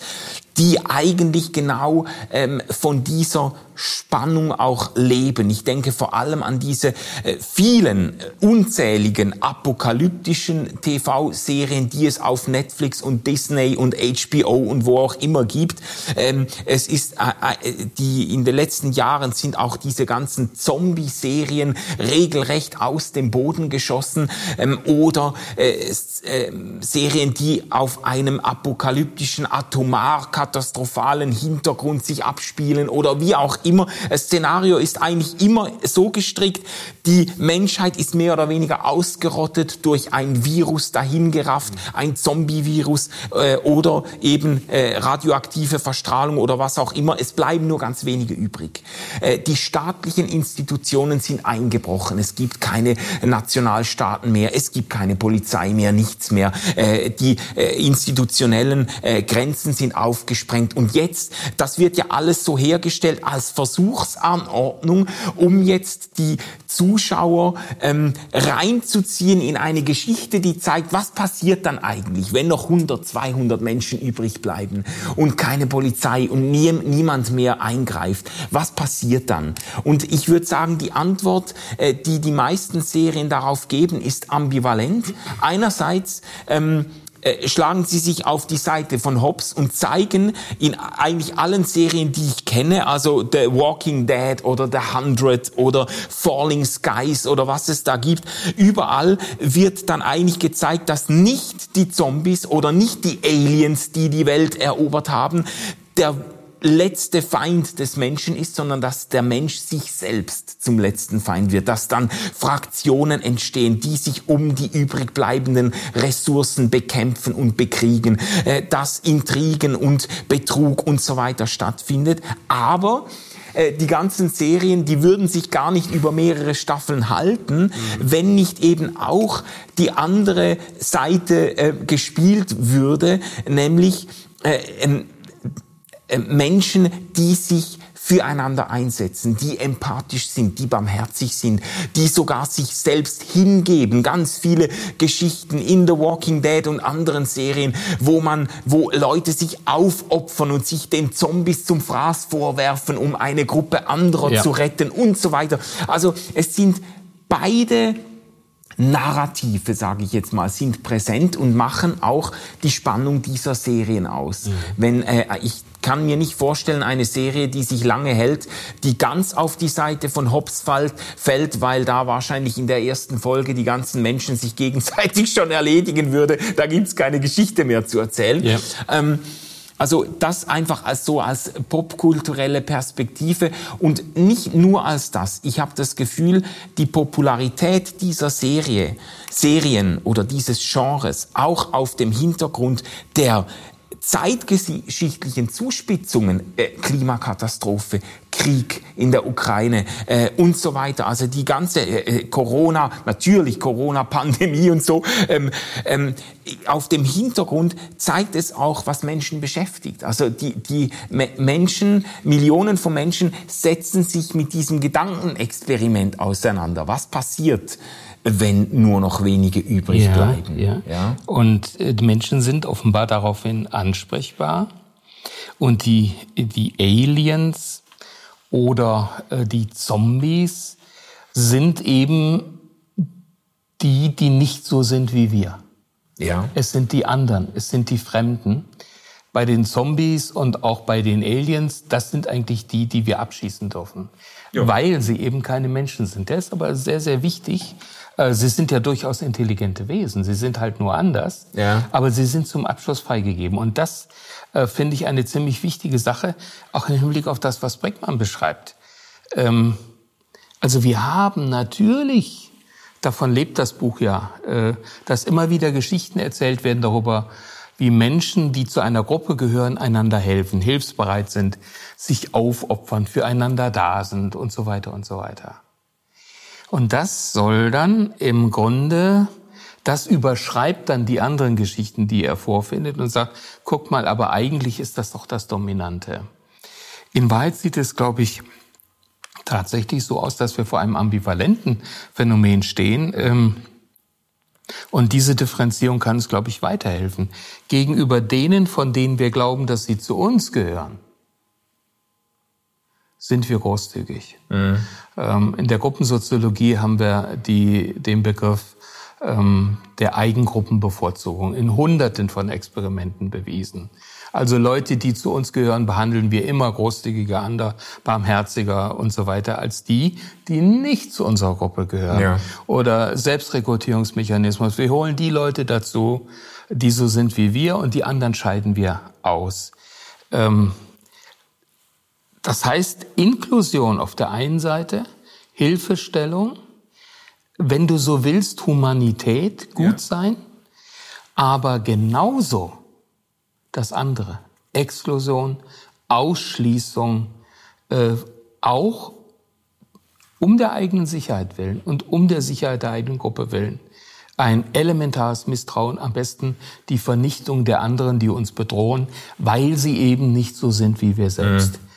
die eigentlich genau ähm, von dieser Spannung auch leben. Ich denke vor allem an diese äh, vielen äh, unzähligen apokalyptischen TV-Serien, die es auf Netflix und Disney und HBO und wo auch immer gibt. Ähm, es ist äh, äh die in den letzten Jahren sind auch diese ganzen Zombie-Serien regelrecht aus dem Boden geschossen ähm, oder äh, ähm, Serien, die auf einem apokalyptischen atomar katastrophalen Hintergrund sich abspielen oder wie auch immer. Das Szenario ist eigentlich immer so gestrickt, die Menschheit ist mehr oder weniger ausgerottet durch ein Virus dahingerafft, ein Zombie-Virus äh, oder eben äh, radioaktive Verstrahlung oder was auch immer. Es bleiben nur ganz wenige übrig. Äh, die staatlichen Institutionen sind eingebrochen. Es gibt keine Nationalstaaten mehr, es gibt keine Polizei mehr, nichts mehr. Äh, die äh, institutionellen äh, Grenzen sind aufgestellt gesprengt. Und jetzt, das wird ja alles so hergestellt als Versuchsanordnung, um jetzt die Zuschauer ähm, reinzuziehen in eine Geschichte, die zeigt, was passiert dann eigentlich, wenn noch 100, 200 Menschen übrig bleiben und keine Polizei und nie, niemand mehr eingreift. Was passiert dann? Und ich würde sagen, die Antwort, äh, die die meisten Serien darauf geben, ist ambivalent. Einerseits ähm, äh, schlagen sie sich auf die Seite von Hobbes und zeigen in eigentlich allen Serien, die ich kenne, also The Walking Dead oder The Hundred oder Falling Skies oder was es da gibt, überall wird dann eigentlich gezeigt, dass nicht die Zombies oder nicht die Aliens, die die Welt erobert haben, der letzte Feind des Menschen ist, sondern dass der Mensch sich selbst zum letzten Feind wird, dass dann Fraktionen entstehen, die sich um die übrig bleibenden Ressourcen bekämpfen und bekriegen, äh, dass Intrigen und Betrug und so weiter stattfindet. Aber äh, die ganzen Serien, die würden sich gar nicht über mehrere Staffeln halten, wenn nicht eben auch die andere Seite äh, gespielt würde, nämlich äh, Menschen, die sich füreinander einsetzen, die empathisch sind, die barmherzig sind, die sogar sich selbst hingeben. Ganz viele Geschichten in The Walking Dead und anderen Serien, wo man, wo Leute sich aufopfern und sich den Zombies zum Fraß vorwerfen, um eine Gruppe anderer ja. zu retten und so weiter. Also es sind beide Narrative, sage ich jetzt mal, sind präsent und machen auch die Spannung dieser Serien aus. Mhm. Wenn äh, ich kann mir nicht vorstellen, eine Serie, die sich lange hält, die ganz auf die Seite von Hobbes fällt, weil da wahrscheinlich in der ersten Folge die ganzen Menschen sich gegenseitig schon erledigen würde. Da gibt's keine Geschichte mehr zu erzählen. Ja. Ähm, also das einfach als so als popkulturelle Perspektive und nicht nur als das. Ich habe das Gefühl, die Popularität dieser Serie, Serien oder dieses Genres auch auf dem Hintergrund der zeitgeschichtlichen Zuspitzungen, äh, Klimakatastrophe, Krieg in der Ukraine äh, und so weiter, also die ganze äh, äh Corona, natürlich Corona-Pandemie und so, ähm, ähm, auf dem Hintergrund zeigt es auch, was Menschen beschäftigt. Also die, die Menschen, Millionen von Menschen setzen sich mit diesem Gedankenexperiment auseinander. Was passiert? Wenn nur noch wenige übrig ja, bleiben. Ja. ja. Und äh, die Menschen sind offenbar daraufhin ansprechbar. Und die, die Aliens oder äh, die Zombies sind eben die, die nicht so sind wie wir. Ja. Es sind die anderen, es sind die Fremden. Bei den Zombies und auch bei den Aliens, das sind eigentlich die, die wir abschießen dürfen. Ja. Weil sie eben keine Menschen sind. Der ist aber sehr, sehr wichtig, sie sind ja durchaus intelligente Wesen. Sie sind halt nur anders. Ja. Aber sie sind zum Abschluss freigegeben. Und das äh, finde ich eine ziemlich wichtige Sache, auch im Hinblick auf das, was Breckmann beschreibt. Ähm, also wir haben natürlich, davon lebt das Buch ja, äh, dass immer wieder Geschichten erzählt werden darüber, wie Menschen, die zu einer Gruppe gehören, einander helfen, hilfsbereit sind, sich aufopfern, füreinander da sind und so weiter und so weiter. Und das soll dann im Grunde, das überschreibt dann die anderen Geschichten, die er vorfindet und sagt, guck mal, aber eigentlich ist das doch das Dominante. In Wahrheit sieht es, glaube ich, tatsächlich so aus, dass wir vor einem ambivalenten Phänomen stehen. Ähm, und diese Differenzierung kann uns, glaube ich, weiterhelfen. Gegenüber denen, von denen wir glauben, dass sie zu uns gehören, sind wir großzügig. Mhm. Ähm, in der Gruppensoziologie haben wir die, den Begriff ähm, der Eigengruppenbevorzugung in Hunderten von Experimenten bewiesen. Also Leute, die zu uns gehören, behandeln wir immer großzügiger, ander, barmherziger und so weiter als die, die nicht zu unserer Gruppe gehören. Ja. Oder Selbstrekrutierungsmechanismus. Wir holen die Leute dazu, die so sind wie wir und die anderen scheiden wir aus. Ähm, das heißt, Inklusion auf der einen Seite, Hilfestellung, wenn du so willst, Humanität, gut ja. sein, aber genauso das andere, Exklusion, Ausschließung, äh, auch um der eigenen Sicherheit willen und um der Sicherheit der eigenen Gruppe willen. Ein elementares Misstrauen, am besten die Vernichtung der anderen, die uns bedrohen, weil sie eben nicht so sind wie wir selbst. Mhm.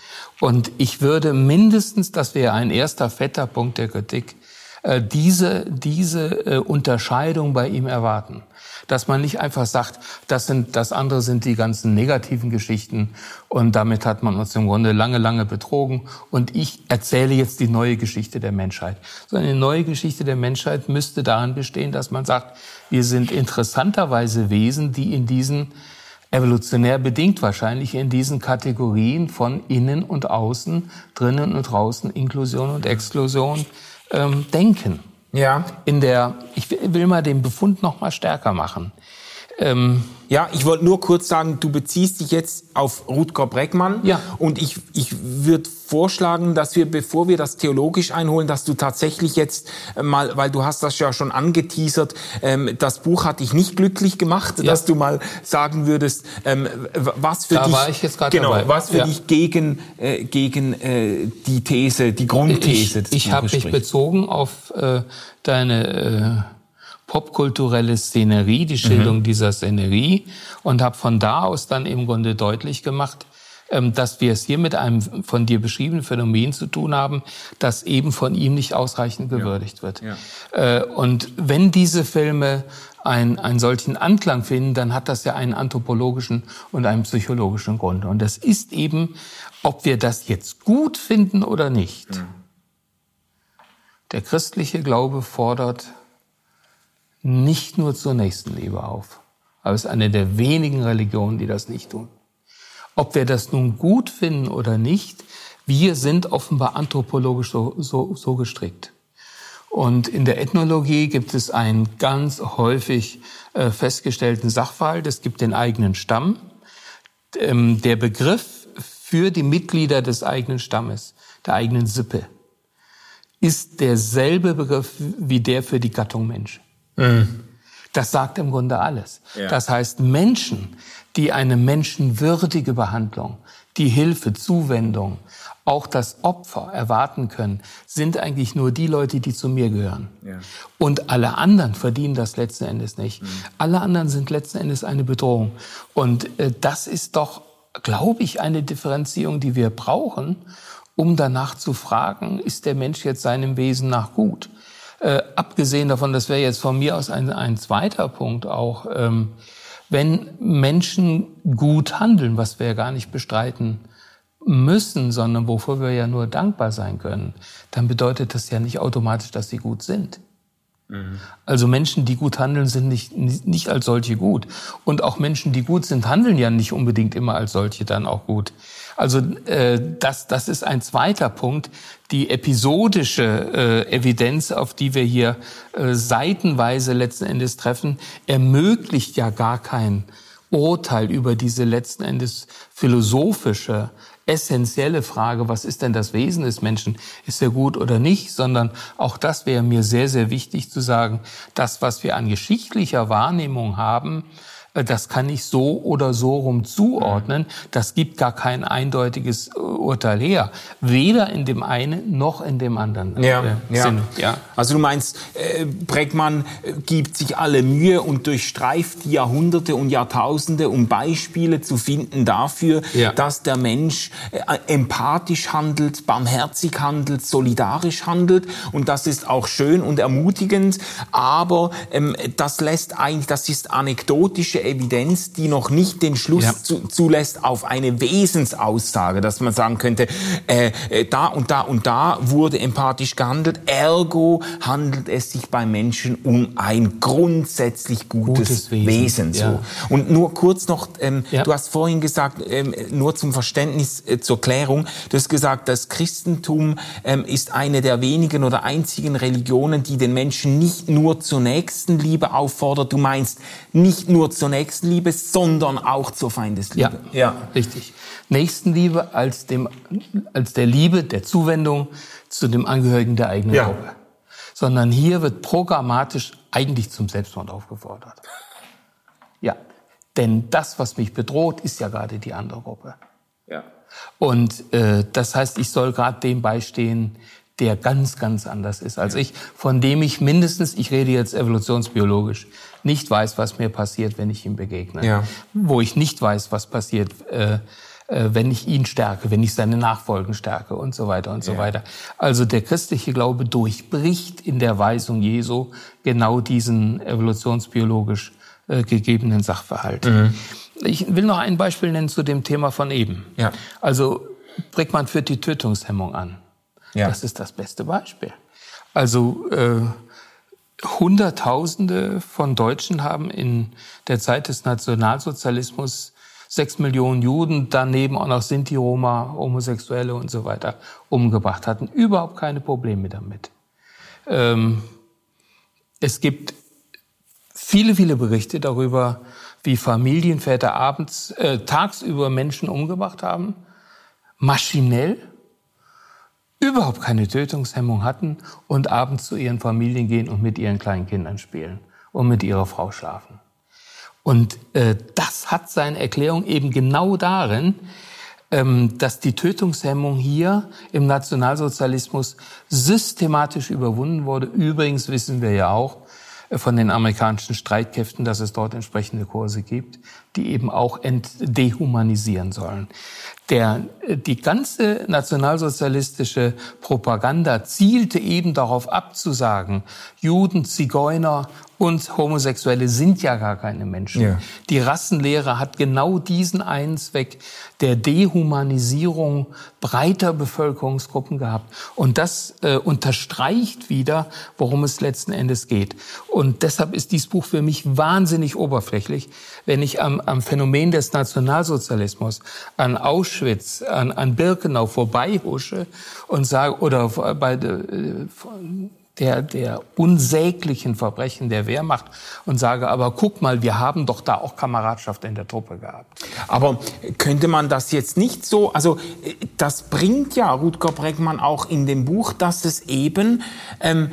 Und ich würde mindestens, das wäre ein erster fetter Punkt der Kritik, äh, diese, diese äh, Unterscheidung bei ihm erwarten. Dass man nicht einfach sagt, das sind, das andere sind die ganzen negativen Geschichten und damit hat man uns im Grunde lange, lange betrogen und ich erzähle jetzt die neue Geschichte der Menschheit. So eine neue Geschichte der Menschheit müsste darin bestehen, dass man sagt, wir sind interessanterweise Wesen, die in diesen evolutionär bedingt wahrscheinlich in diesen Kategorien von innen und außen, drinnen und draußen, Inklusion und Exklusion ähm, denken. Ja. In der, ich will mal den Befund noch mal stärker machen. Ähm, ja, ich wollte nur kurz sagen, du beziehst dich jetzt auf Rutger Breckmann. Ja. Und ich, ich würde vorschlagen, dass wir, bevor wir das theologisch einholen, dass du tatsächlich jetzt mal, weil du hast das ja schon angeteasert, ähm, das Buch hat dich nicht glücklich gemacht, ja. dass du mal sagen würdest, ähm, was für da dich, war ich jetzt genau, dabei. was für ja. dich gegen äh, gegen äh, die These, die Grundthese. Ich, ich habe mich bezogen auf äh, deine äh, popkulturelle Szenerie, die Schilderung mhm. dieser Szenerie und habe von da aus dann im Grunde deutlich gemacht, ähm, dass wir es hier mit einem von dir beschriebenen Phänomen zu tun haben, das eben von ihm nicht ausreichend gewürdigt ja. wird. Ja. Äh, und wenn diese Filme einen, einen solchen Anklang finden, dann hat das ja einen anthropologischen und einen psychologischen Grund. Und das ist eben, ob wir das jetzt gut finden oder nicht. Mhm. Der christliche Glaube fordert nicht nur zur Nächstenliebe auf. Aber es ist eine der wenigen Religionen, die das nicht tun. Ob wir das nun gut finden oder nicht, wir sind offenbar anthropologisch so, so, so gestrickt. Und in der Ethnologie gibt es einen ganz häufig äh, festgestellten Sachverhalt. Es gibt den eigenen Stamm. Ähm, der Begriff für die Mitglieder des eigenen Stammes, der eigenen Sippe, ist derselbe Begriff wie der für die Gattung Mensch. Mhm. Das sagt im Grunde alles. Ja. Das heißt, Menschen, die eine menschenwürdige Behandlung, die Hilfe, Zuwendung, auch das Opfer erwarten können, sind eigentlich nur die Leute, die zu mir gehören. Ja. Und alle anderen verdienen das letzten Endes nicht. Mhm. Alle anderen sind letzten Endes eine Bedrohung. Und äh, das ist doch, glaube ich, eine Differenzierung, die wir brauchen, um danach zu fragen, ist der Mensch jetzt seinem Wesen nach gut? Äh, abgesehen davon, das wäre jetzt von mir aus ein, ein zweiter Punkt auch, ähm, wenn Menschen gut handeln, was wir ja gar nicht bestreiten müssen, sondern wofür wir ja nur dankbar sein können, dann bedeutet das ja nicht automatisch, dass sie gut sind. Mhm. Also Menschen, die gut handeln, sind nicht, nicht als solche gut. Und auch Menschen, die gut sind, handeln ja nicht unbedingt immer als solche dann auch gut. Also äh, das, das ist ein zweiter Punkt. Die episodische äh, Evidenz, auf die wir hier äh, seitenweise letzten Endes treffen, ermöglicht ja gar kein Urteil über diese letzten Endes philosophische essentielle Frage, was ist denn das Wesen des Menschen? Ist er gut oder nicht? Sondern auch das wäre mir sehr, sehr wichtig zu sagen, das, was wir an geschichtlicher Wahrnehmung haben, das kann ich so oder so rum zuordnen. Das gibt gar kein eindeutiges äh, Urteil her. Weder in dem einen noch in dem anderen ja, äh, ja. Sinne. Ja. Also du meinst, äh, Breckmann gibt sich alle Mühe und durchstreift die Jahrhunderte und Jahrtausende, um Beispiele zu finden dafür, ja. dass der Mensch äh, empathisch handelt, barmherzig handelt, solidarisch handelt. Und das ist auch schön und ermutigend. Aber ähm, das lässt eigentlich, das ist anekdotische Evidenz, die noch nicht den Schluss ja. zu, zulässt auf eine Wesensaussage, dass man sagen könnte, äh, äh, da und da und da wurde empathisch gehandelt, ergo handelt es sich bei Menschen um ein grundsätzlich gutes, gutes Wesen. Wesen so. Ja. Und nur kurz noch, ähm, ja. du hast vorhin gesagt, ähm, nur zum Verständnis, äh, zur Klärung, du hast gesagt, das Christentum ähm, ist eine der wenigen oder einzigen Religionen, die den Menschen nicht nur zur Nächstenliebe auffordert. Du meinst nicht nur zur Nächstenliebe, sondern auch zur Feindesliebe. Ja, ja. richtig. Nächstenliebe als, dem, als der Liebe, der Zuwendung zu dem Angehörigen der eigenen ja. Gruppe. Sondern hier wird programmatisch eigentlich zum Selbstmord aufgefordert. Ja, denn das, was mich bedroht, ist ja gerade die andere Gruppe. Ja. Und äh, das heißt, ich soll gerade dem beistehen, der ganz, ganz anders ist als ich, von dem ich mindestens, ich rede jetzt evolutionsbiologisch, nicht weiß, was mir passiert, wenn ich ihm begegne. Ja. Wo ich nicht weiß, was passiert, äh, äh, wenn ich ihn stärke, wenn ich seine Nachfolgen stärke und so weiter und so ja. weiter. Also der christliche Glaube durchbricht in der Weisung Jesu genau diesen evolutionsbiologisch äh, gegebenen Sachverhalt. Mhm. Ich will noch ein Beispiel nennen zu dem Thema von eben. Ja. Also Brickmann führt die Tötungshemmung an. Ja. Das ist das beste Beispiel. Also äh, Hunderttausende von Deutschen haben in der Zeit des Nationalsozialismus sechs Millionen Juden, daneben auch noch Sinti, Roma, Homosexuelle und so weiter umgebracht, hatten überhaupt keine Probleme damit. Ähm, es gibt viele, viele Berichte darüber, wie Familienväter abends, äh, tagsüber Menschen umgebracht haben, maschinell, überhaupt keine Tötungshemmung hatten und abends zu ihren Familien gehen und mit ihren kleinen Kindern spielen und mit ihrer Frau schlafen. Und äh, das hat seine Erklärung eben genau darin, ähm, dass die Tötungshemmung hier im Nationalsozialismus systematisch überwunden wurde. Übrigens wissen wir ja auch von den amerikanischen Streitkräften, dass es dort entsprechende Kurse gibt, die eben auch dehumanisieren sollen. Der, die ganze nationalsozialistische Propaganda zielte eben darauf abzusagen, Juden, Zigeuner und Homosexuelle sind ja gar keine Menschen. Ja. Die Rassenlehre hat genau diesen einen Zweck der Dehumanisierung breiter Bevölkerungsgruppen gehabt. Und das äh, unterstreicht wieder, worum es letzten Endes geht. Und deshalb ist dieses Buch für mich wahnsinnig oberflächlich, wenn ich am, am Phänomen des Nationalsozialismus, an Auschwitz, an, an Birkenau vorbeihusche und sage, oder bei, äh, der, der unsäglichen Verbrechen der Wehrmacht und sage, aber guck mal, wir haben doch da auch Kameradschaft in der Truppe gehabt. Aber könnte man das jetzt nicht so, also das bringt ja Rutger Bregmann auch in dem Buch, dass es eben, ähm,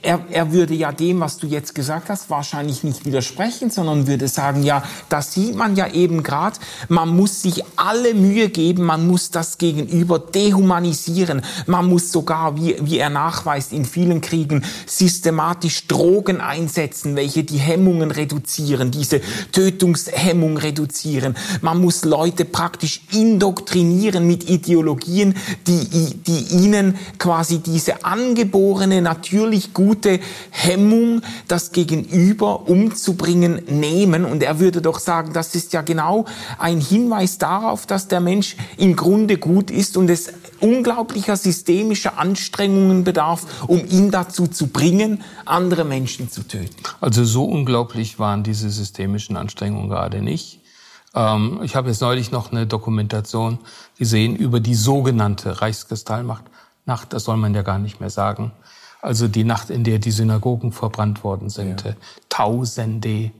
er, er würde ja dem, was du jetzt gesagt hast, wahrscheinlich nicht widersprechen, sondern würde sagen, ja, das sieht man ja eben gerade, man muss sich alle Mühe geben, man muss das Gegenüber dehumanisieren, man muss sogar, wie, wie er nachweist, in vielen Kriegen Kriegen systematisch Drogen einsetzen, welche die Hemmungen reduzieren, diese Tötungshemmung reduzieren. Man muss Leute praktisch indoktrinieren mit Ideologien, die, die ihnen quasi diese angeborene, natürlich gute Hemmung, das Gegenüber umzubringen, nehmen. Und er würde doch sagen, das ist ja genau ein Hinweis darauf, dass der Mensch im Grunde gut ist und es unglaublicher systemischer Anstrengungen bedarf, um ihn dazu zu bringen, andere Menschen zu töten. Also so unglaublich waren diese systemischen Anstrengungen gerade nicht. Ähm, ich habe jetzt neulich noch eine Dokumentation gesehen über die sogenannte Reichskristallmacht. Nacht, das soll man ja gar nicht mehr sagen. Also die Nacht, in der die Synagogen verbrannt worden sind. Ja. Tausende.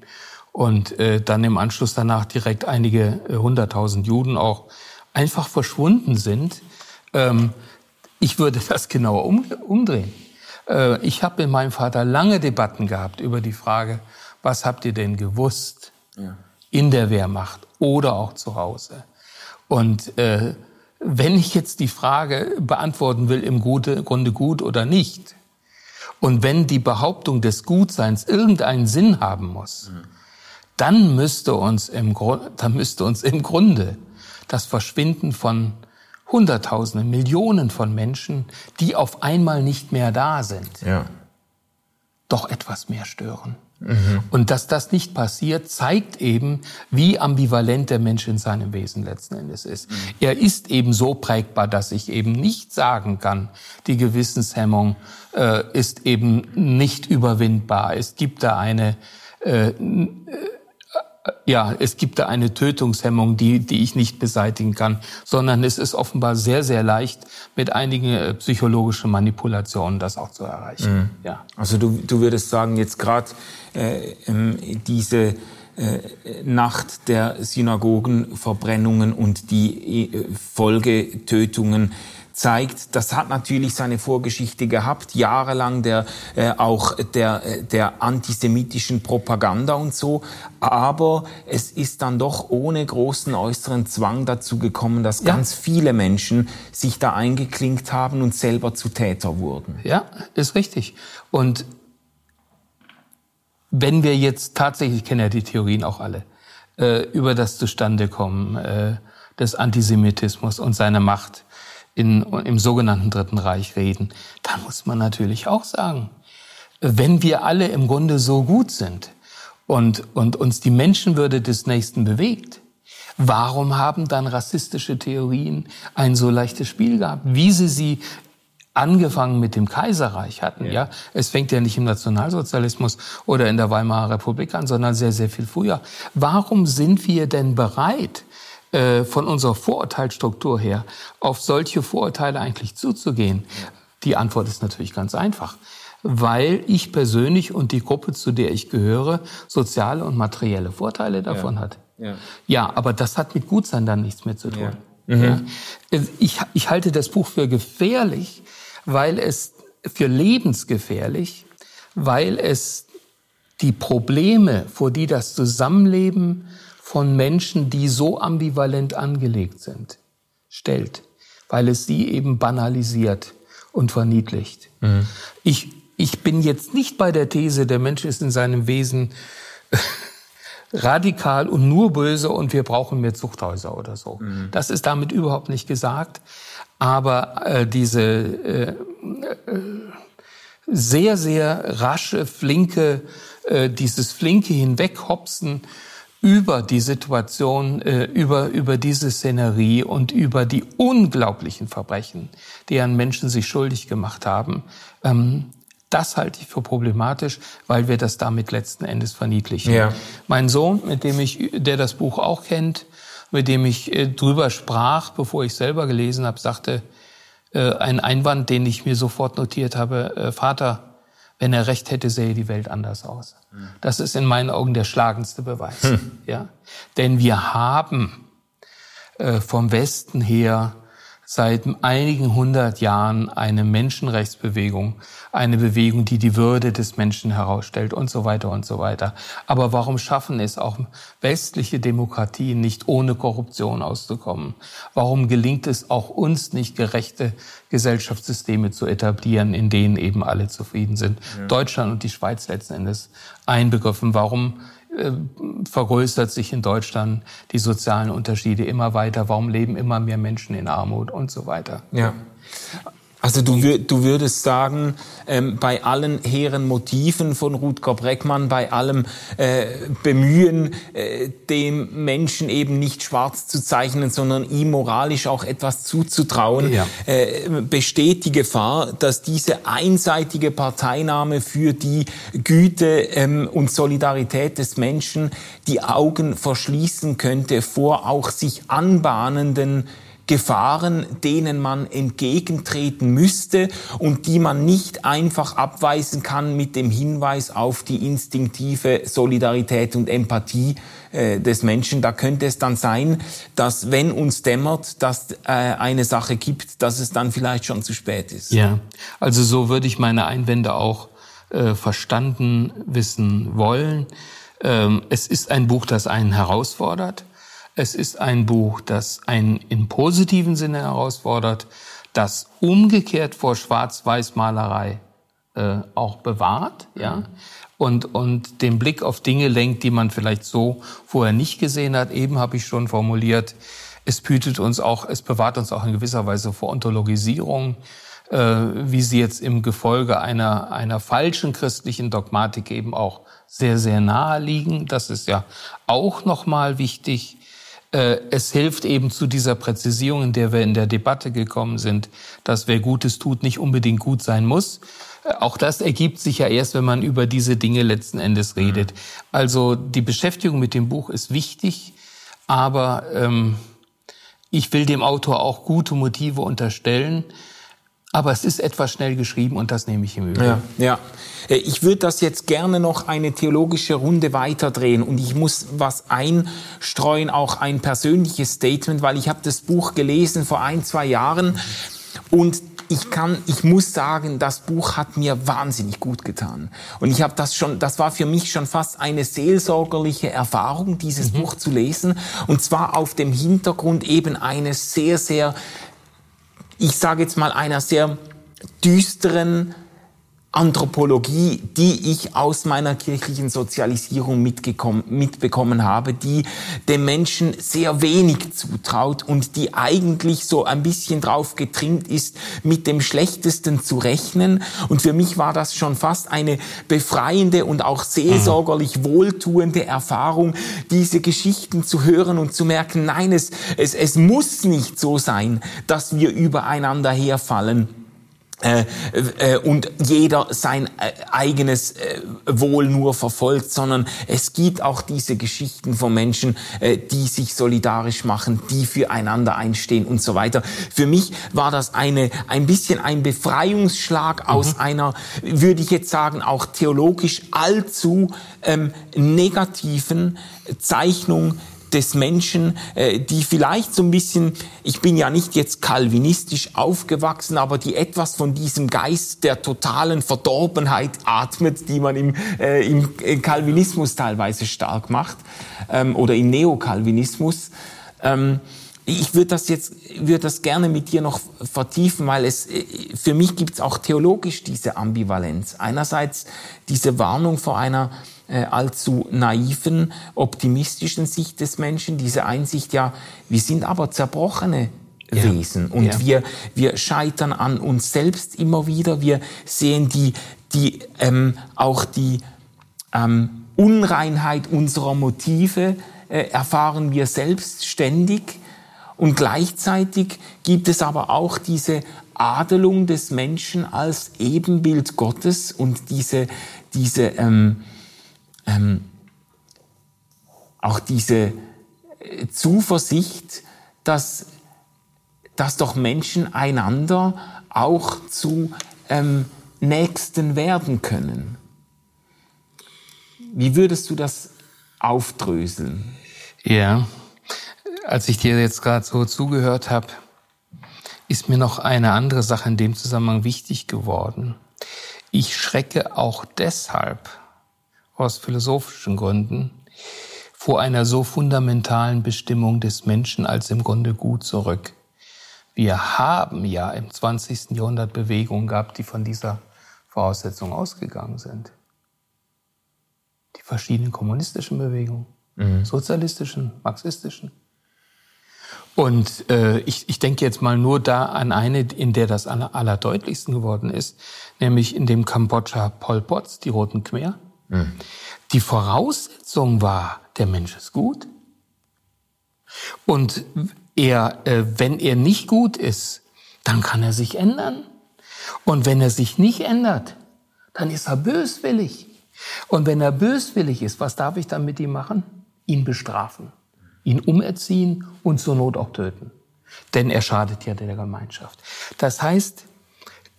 Und äh, dann im Anschluss danach direkt einige äh, hunderttausend Juden auch einfach verschwunden sind. Ähm, ich würde das genauer um, umdrehen. Äh, ich habe mit meinem Vater lange Debatten gehabt über die Frage, was habt ihr denn gewusst ja. in der Wehrmacht oder auch zu Hause? Und äh, wenn ich jetzt die Frage beantworten will, im Grunde gut oder nicht, und wenn die Behauptung des Gutseins irgendeinen Sinn haben muss, mhm. dann müsste uns im, dann müsste uns im Grunde das Verschwinden von Hunderttausende, Millionen von Menschen, die auf einmal nicht mehr da sind, ja. doch etwas mehr stören. Mhm. Und dass das nicht passiert, zeigt eben, wie ambivalent der Mensch in seinem Wesen letzten Endes ist. Mhm. Er ist eben so prägbar, dass ich eben nicht sagen kann, die Gewissenshemmung äh, ist eben nicht überwindbar. Es gibt da eine äh, ja, es gibt da eine Tötungshemmung, die, die ich nicht beseitigen kann, sondern es ist offenbar sehr, sehr leicht, mit einigen äh, psychologischen Manipulationen das auch zu erreichen. Mhm. Ja. Also du, du würdest sagen, jetzt gerade äh, ähm, diese äh, Nacht der Synagogenverbrennungen und die äh, Folgetötungen zeigt, das hat natürlich seine Vorgeschichte gehabt, jahrelang der äh, auch der äh, der antisemitischen Propaganda und so, aber es ist dann doch ohne großen äußeren Zwang dazu gekommen, dass ja. ganz viele Menschen sich da eingeklinkt haben und selber zu Täter wurden. Ja, ist richtig. Und wenn wir jetzt tatsächlich, ich kenne ja die Theorien auch alle, äh, über das Zustandekommen äh, des Antisemitismus und seine Macht in, im sogenannten Dritten Reich reden, dann muss man natürlich auch sagen, wenn wir alle im Grunde so gut sind und, und uns die Menschenwürde des Nächsten bewegt, warum haben dann rassistische Theorien ein so leichtes Spiel gehabt, wie sie sie angefangen mit dem Kaiserreich hatten, ja. ja. Es fängt ja nicht im Nationalsozialismus oder in der Weimarer Republik an, sondern sehr, sehr viel früher. Warum sind wir denn bereit, äh, von unserer Vorurteilsstruktur her auf solche Vorurteile eigentlich zuzugehen? Die Antwort ist natürlich ganz einfach. Weil ich persönlich und die Gruppe, zu der ich gehöre, soziale und materielle Vorteile davon ja. hat. Ja. ja, aber das hat mit Gutsein dann nichts mehr zu tun. Ja. Mhm. Ich, ich halte das Buch für gefährlich, weil es für lebensgefährlich, weil es die Probleme, vor die das Zusammenleben von Menschen, die so ambivalent angelegt sind, stellt, weil es sie eben banalisiert und verniedlicht. Mhm. Ich, ich bin jetzt nicht bei der These, der Mensch ist in seinem Wesen radikal und nur böse und wir brauchen mehr Zuchthäuser oder so. Mhm. Das ist damit überhaupt nicht gesagt. Aber äh, diese äh, äh, sehr, sehr rasche, flinke, äh, dieses flinke Hinweghopsen über die Situation, äh, über, über diese Szenerie und über die unglaublichen Verbrechen, die an Menschen sich schuldig gemacht haben, ähm, das halte ich für problematisch, weil wir das damit letzten Endes verniedlichen. Ja. Mein Sohn, mit dem ich, der das Buch auch kennt, mit dem ich äh, drüber sprach, bevor ich selber gelesen habe, sagte, äh, ein Einwand, den ich mir sofort notiert habe, Vater, wenn er recht hätte, sähe die Welt anders aus. Hm. Das ist in meinen Augen der schlagendste Beweis. Hm. Ja? Denn wir haben äh, vom Westen her seit einigen hundert Jahren eine Menschenrechtsbewegung, eine Bewegung, die die Würde des Menschen herausstellt und so weiter und so weiter. Aber warum schaffen es auch westliche Demokratien nicht ohne Korruption auszukommen? Warum gelingt es auch uns nicht, gerechte Gesellschaftssysteme zu etablieren, in denen eben alle zufrieden sind? Ja. Deutschland und die Schweiz letzten Endes einbegriffen. Warum äh, vergrößert sich in Deutschland die sozialen Unterschiede immer weiter? Warum leben immer mehr Menschen in Armut und so weiter? Ja. Also du, wür du würdest sagen, ähm, bei allen hehren Motiven von Rutger Breckmann, bei allem äh, Bemühen, äh, dem Menschen eben nicht schwarz zu zeichnen, sondern ihm moralisch auch etwas zuzutrauen, ja. äh, besteht die Gefahr, dass diese einseitige Parteinahme für die Güte ähm, und Solidarität des Menschen die Augen verschließen könnte vor auch sich anbahnenden Gefahren, denen man entgegentreten müsste und die man nicht einfach abweisen kann mit dem Hinweis auf die instinktive Solidarität und Empathie äh, des Menschen. Da könnte es dann sein, dass wenn uns dämmert, dass äh, eine Sache gibt, dass es dann vielleicht schon zu spät ist. Ja, also so würde ich meine Einwände auch äh, verstanden wissen wollen. Ähm, es ist ein Buch, das einen herausfordert. Es ist ein Buch, das einen im positiven Sinne herausfordert, das umgekehrt vor Schwarz-Weiß-Malerei äh, auch bewahrt, ja, und, und den Blick auf Dinge lenkt, die man vielleicht so vorher nicht gesehen hat. Eben habe ich schon formuliert, es behütet uns auch, es bewahrt uns auch in gewisser Weise vor Ontologisierung, äh, wie sie jetzt im Gefolge einer, einer falschen christlichen Dogmatik eben auch sehr, sehr nahe liegen. Das ist ja auch nochmal wichtig. Äh, es hilft eben zu dieser Präzisierung, in der wir in der Debatte gekommen sind, dass wer Gutes tut, nicht unbedingt gut sein muss. Äh, auch das ergibt sich ja erst, wenn man über diese Dinge letzten Endes redet. Also die Beschäftigung mit dem Buch ist wichtig, aber ähm, ich will dem Autor auch gute Motive unterstellen. Aber es ist etwas schnell geschrieben und das nehme ich im Übrigen. Ja, ja. Äh, ich würde das jetzt gerne noch eine theologische Runde weiterdrehen und ich muss was einstreuen, auch ein persönliches Statement, weil ich habe das Buch gelesen vor ein, zwei Jahren und ich kann, ich muss sagen, das Buch hat mir wahnsinnig gut getan. Und ich habe das schon, das war für mich schon fast eine seelsorgerliche Erfahrung, dieses mhm. Buch zu lesen. Und zwar auf dem Hintergrund eben eines sehr, sehr ich sage jetzt mal, einer sehr düsteren Anthropologie, die ich aus meiner kirchlichen Sozialisierung mitbekommen habe, die dem Menschen sehr wenig zutraut und die eigentlich so ein bisschen drauf getrimmt ist, mit dem Schlechtesten zu rechnen. Und für mich war das schon fast eine befreiende und auch seelsorgerlich wohltuende Erfahrung, diese Geschichten zu hören und zu merken, nein, es, es, es muss nicht so sein, dass wir übereinander herfallen äh, äh, und jeder sein äh, eigenes äh, Wohl nur verfolgt, sondern es gibt auch diese Geschichten von Menschen, äh, die sich solidarisch machen, die füreinander einstehen und so weiter. Für mich war das eine ein bisschen ein Befreiungsschlag mhm. aus einer, würde ich jetzt sagen, auch theologisch allzu ähm, negativen Zeichnung des Menschen, äh, die vielleicht so ein bisschen, ich bin ja nicht jetzt kalvinistisch aufgewachsen, aber die etwas von diesem Geist der totalen Verdorbenheit atmet, die man im, äh, im Calvinismus teilweise stark macht ähm, oder im Neokalvinismus. Ähm, ich würde das jetzt, würde das gerne mit dir noch vertiefen, weil es, für mich gibt es auch theologisch diese Ambivalenz. Einerseits diese Warnung vor einer äh, allzu naiven, optimistischen Sicht des Menschen, diese Einsicht, ja, wir sind aber zerbrochene ja. Wesen und ja. wir, wir scheitern an uns selbst immer wieder, wir sehen die, die, ähm, auch die ähm, Unreinheit unserer Motive, äh, erfahren wir selbst ständig und gleichzeitig gibt es aber auch diese Adelung des Menschen als Ebenbild Gottes und diese, diese, ähm, ähm, auch diese äh, Zuversicht, dass, dass doch Menschen einander auch zu ähm, Nächsten werden können. Wie würdest du das aufdröseln? Ja, als ich dir jetzt gerade so zugehört habe, ist mir noch eine andere Sache in dem Zusammenhang wichtig geworden. Ich schrecke auch deshalb aus philosophischen Gründen vor einer so fundamentalen Bestimmung des Menschen als im Grunde gut zurück. Wir haben ja im 20. Jahrhundert Bewegungen gehabt, die von dieser Voraussetzung ausgegangen sind. Die verschiedenen kommunistischen Bewegungen, mhm. sozialistischen, marxistischen. Und äh, ich, ich denke jetzt mal nur da an eine, in der das aller, allerdeutlichsten geworden ist, nämlich in dem Kambodscha Pol Pots, die Roten Khmer. Mhm. Die Voraussetzung war, der Mensch ist gut. Und er, äh, wenn er nicht gut ist, dann kann er sich ändern. Und wenn er sich nicht ändert, dann ist er böswillig. Und wenn er böswillig ist, was darf ich dann mit ihm machen? Ihn bestrafen ihn umerziehen und zur Not auch töten. Denn er schadet ja der Gemeinschaft. Das heißt,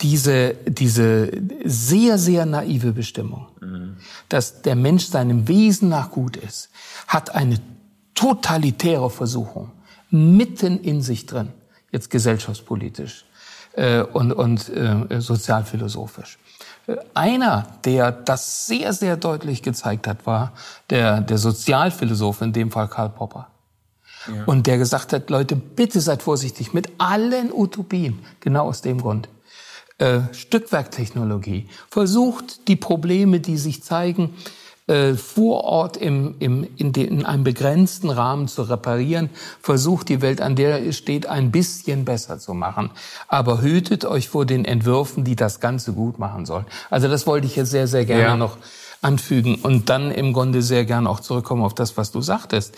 diese, diese sehr, sehr naive Bestimmung, mhm. dass der Mensch seinem Wesen nach gut ist, hat eine totalitäre Versuchung mitten in sich drin, jetzt gesellschaftspolitisch äh, und, und äh, sozialphilosophisch. Äh, einer, der das sehr, sehr deutlich gezeigt hat, war der, der Sozialphilosoph, in dem Fall Karl Popper. Und der gesagt hat, Leute, bitte seid vorsichtig mit allen Utopien. Genau aus dem Grund. Äh, Stückwerktechnologie versucht die Probleme, die sich zeigen, äh, vor Ort im, im, in, de, in einem begrenzten Rahmen zu reparieren, versucht die Welt, an der es steht, ein bisschen besser zu machen. Aber hütet euch vor den Entwürfen, die das Ganze gut machen sollen. Also das wollte ich jetzt sehr, sehr gerne ja. noch anfügen und dann im Grunde sehr gerne auch zurückkommen auf das, was du sagtest.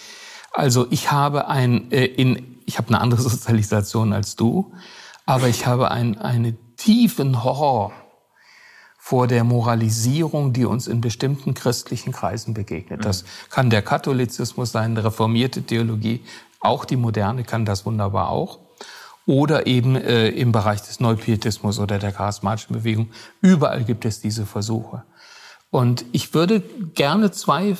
Also ich habe ein, äh, in, ich habe eine andere Sozialisation als du, aber ich habe ein, einen tiefen Horror vor der Moralisierung, die uns in bestimmten christlichen Kreisen begegnet. Das kann der Katholizismus sein, reformierte Theologie, auch die moderne kann das wunderbar auch. Oder eben äh, im Bereich des Neupietismus oder der charismatischen Bewegung. Überall gibt es diese Versuche. Und ich würde gerne zwei äh,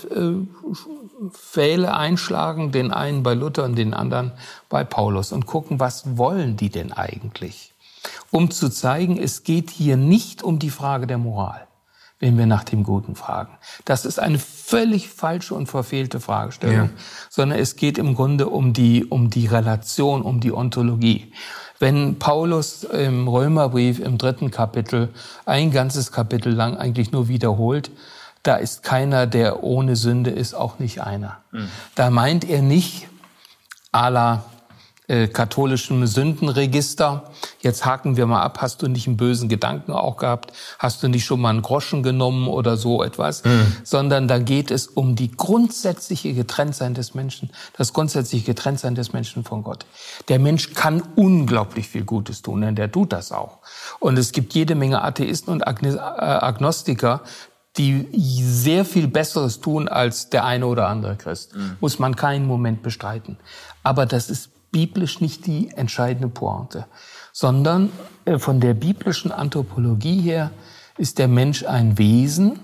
Pfähle einschlagen, den einen bei Luther und den anderen bei Paulus und gucken, was wollen die denn eigentlich? Um zu zeigen, es geht hier nicht um die Frage der Moral, wenn wir nach dem Guten fragen. Das ist eine völlig falsche und verfehlte Fragestellung, ja. sondern es geht im Grunde um die, um die Relation, um die Ontologie. Wenn Paulus im Römerbrief im dritten Kapitel ein ganzes Kapitel lang eigentlich nur wiederholt, da ist keiner, der ohne Sünde ist, auch nicht einer. Mhm. Da meint er nicht aller äh, katholischen Sündenregister. Jetzt haken wir mal ab, hast du nicht einen bösen Gedanken auch gehabt? Hast du nicht schon mal einen Groschen genommen oder so etwas? Mhm. Sondern da geht es um die grundsätzliche Getrenntsein des Menschen, das grundsätzliche Getrenntsein des Menschen von Gott. Der Mensch kann unglaublich viel Gutes tun, denn der tut das auch. Und es gibt jede Menge Atheisten und äh, Agnostiker, die sehr viel Besseres tun als der eine oder andere Christ. Mhm. Muss man keinen Moment bestreiten. Aber das ist biblisch nicht die entscheidende Pointe, sondern äh, von der biblischen Anthropologie her ist der Mensch ein Wesen,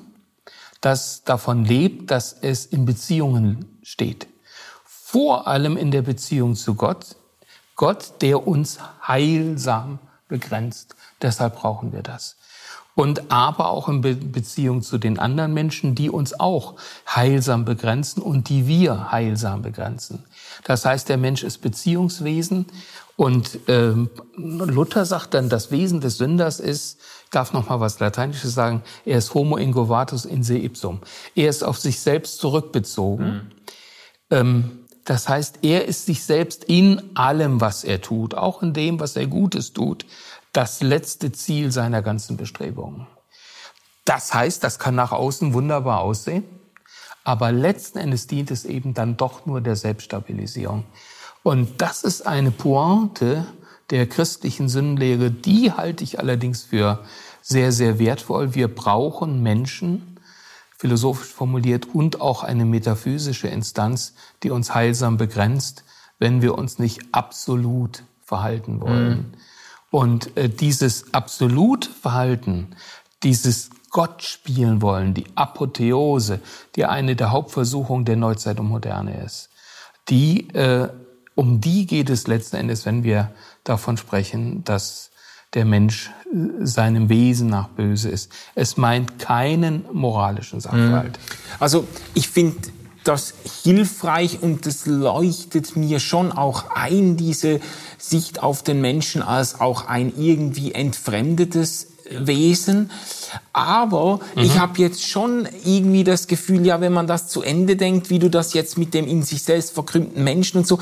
das davon lebt, dass es in Beziehungen steht. Vor allem in der Beziehung zu Gott. Gott, der uns heilsam begrenzt. Deshalb brauchen wir das. und aber auch in Be Beziehung zu den anderen Menschen, die uns auch heilsam begrenzen und die wir heilsam begrenzen. Das heißt, der Mensch ist Beziehungswesen und äh, Luther sagt dann, das Wesen des Sünders ist, ich darf noch mal was Lateinisches sagen, er ist homo ingovatus in se ipsum. Er ist auf sich selbst zurückbezogen. Mhm. Ähm, das heißt, er ist sich selbst in allem, was er tut, auch in dem, was er Gutes tut, das letzte Ziel seiner ganzen Bestrebungen. Das heißt, das kann nach außen wunderbar aussehen, aber letzten Endes dient es eben dann doch nur der Selbststabilisierung. Und das ist eine Pointe der christlichen Sündenlehre, die halte ich allerdings für sehr, sehr wertvoll. Wir brauchen Menschen, philosophisch formuliert, und auch eine metaphysische Instanz, die uns heilsam begrenzt, wenn wir uns nicht absolut verhalten wollen. Mhm. Und äh, dieses Absolutverhalten, dieses Gott spielen wollen, die Apotheose, die eine der Hauptversuchungen der Neuzeit und Moderne ist, die äh, um die geht es letzten Endes, wenn wir davon sprechen, dass der Mensch äh, seinem Wesen nach böse ist. Es meint keinen moralischen Sachverhalt. Mhm. Also ich finde das hilfreich und das leuchtet mir schon auch ein, diese Sicht auf den Menschen als auch ein irgendwie entfremdetes Wesen. Aber mhm. ich habe jetzt schon irgendwie das Gefühl, ja, wenn man das zu Ende denkt, wie du das jetzt mit dem in sich selbst verkrümmten Menschen und so,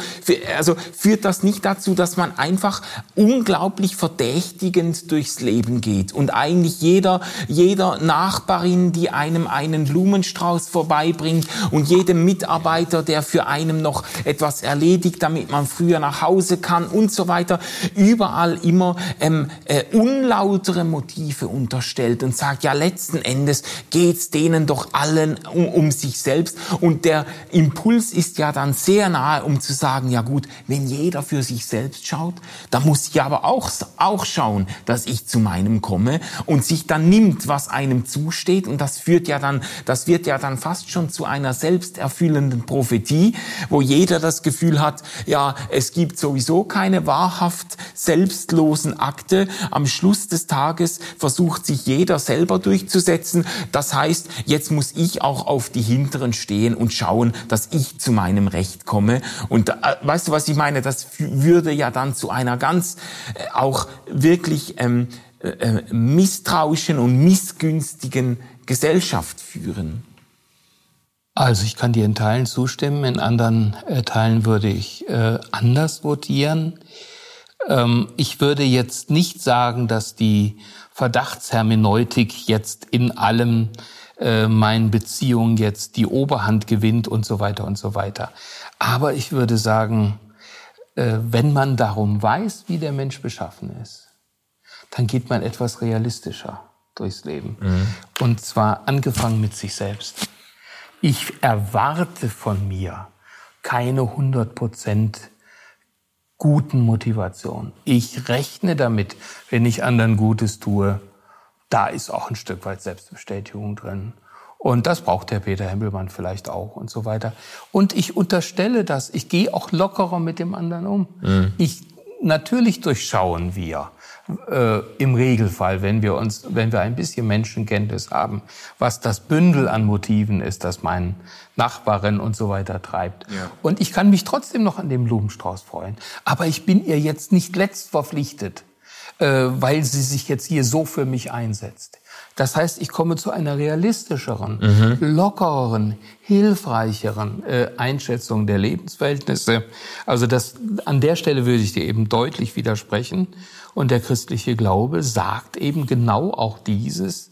also führt das nicht dazu, dass man einfach unglaublich verdächtigend durchs Leben geht und eigentlich jeder, jeder Nachbarin, die einem einen Blumenstrauß vorbeibringt und jedem Mitarbeiter, der für einem noch etwas erledigt, damit man früher nach Hause kann und so weiter, überall immer ähm, äh, unlautere Motive unterstellt und sagt, ja, letzten Endes geht's denen doch allen um, um sich selbst. Und der Impuls ist ja dann sehr nahe, um zu sagen, ja gut, wenn jeder für sich selbst schaut, dann muss ich aber auch, auch schauen, dass ich zu meinem komme und sich dann nimmt, was einem zusteht. Und das führt ja dann, das wird ja dann fast schon zu einer selbsterfüllenden Prophetie, wo jeder das Gefühl hat, ja, es gibt sowieso keine wahrhaft selbstlosen Akte. Am Schluss des Tages versucht sich jeder selber durchzusetzen. Das heißt, jetzt muss ich auch auf die Hinteren stehen und schauen, dass ich zu meinem Recht komme. Und äh, weißt du, was ich meine? Das würde ja dann zu einer ganz äh, auch wirklich ähm, äh, äh, misstrauischen und missgünstigen Gesellschaft führen. Also ich kann dir in Teilen zustimmen, in anderen äh, Teilen würde ich äh, anders votieren. Ähm, ich würde jetzt nicht sagen, dass die Verdachtshermeneutik jetzt in allem äh, meinen Beziehungen jetzt die Oberhand gewinnt und so weiter und so weiter. Aber ich würde sagen, äh, wenn man darum weiß, wie der Mensch beschaffen ist, dann geht man etwas realistischer durchs Leben. Mhm. Und zwar angefangen mit sich selbst. Ich erwarte von mir keine 100 Prozent guten Motivation. Ich rechne damit, wenn ich anderen Gutes tue, da ist auch ein Stück weit Selbstbestätigung drin. Und das braucht der Peter Hempelmann vielleicht auch und so weiter. Und ich unterstelle das. Ich gehe auch lockerer mit dem anderen um. Mhm. Ich, natürlich durchschauen wir äh, im Regelfall, wenn wir uns, wenn wir ein bisschen Menschenkenntnis haben, was das Bündel an Motiven ist, das mein Nachbarin und so weiter treibt. Ja. Und ich kann mich trotzdem noch an dem Blumenstrauß freuen. Aber ich bin ihr jetzt nicht letzt verpflichtet, äh, weil sie sich jetzt hier so für mich einsetzt. Das heißt, ich komme zu einer realistischeren, mhm. lockereren, hilfreicheren äh, Einschätzung der Lebensverhältnisse. Also das, an der Stelle würde ich dir eben deutlich widersprechen. Und der christliche Glaube sagt eben genau auch dieses,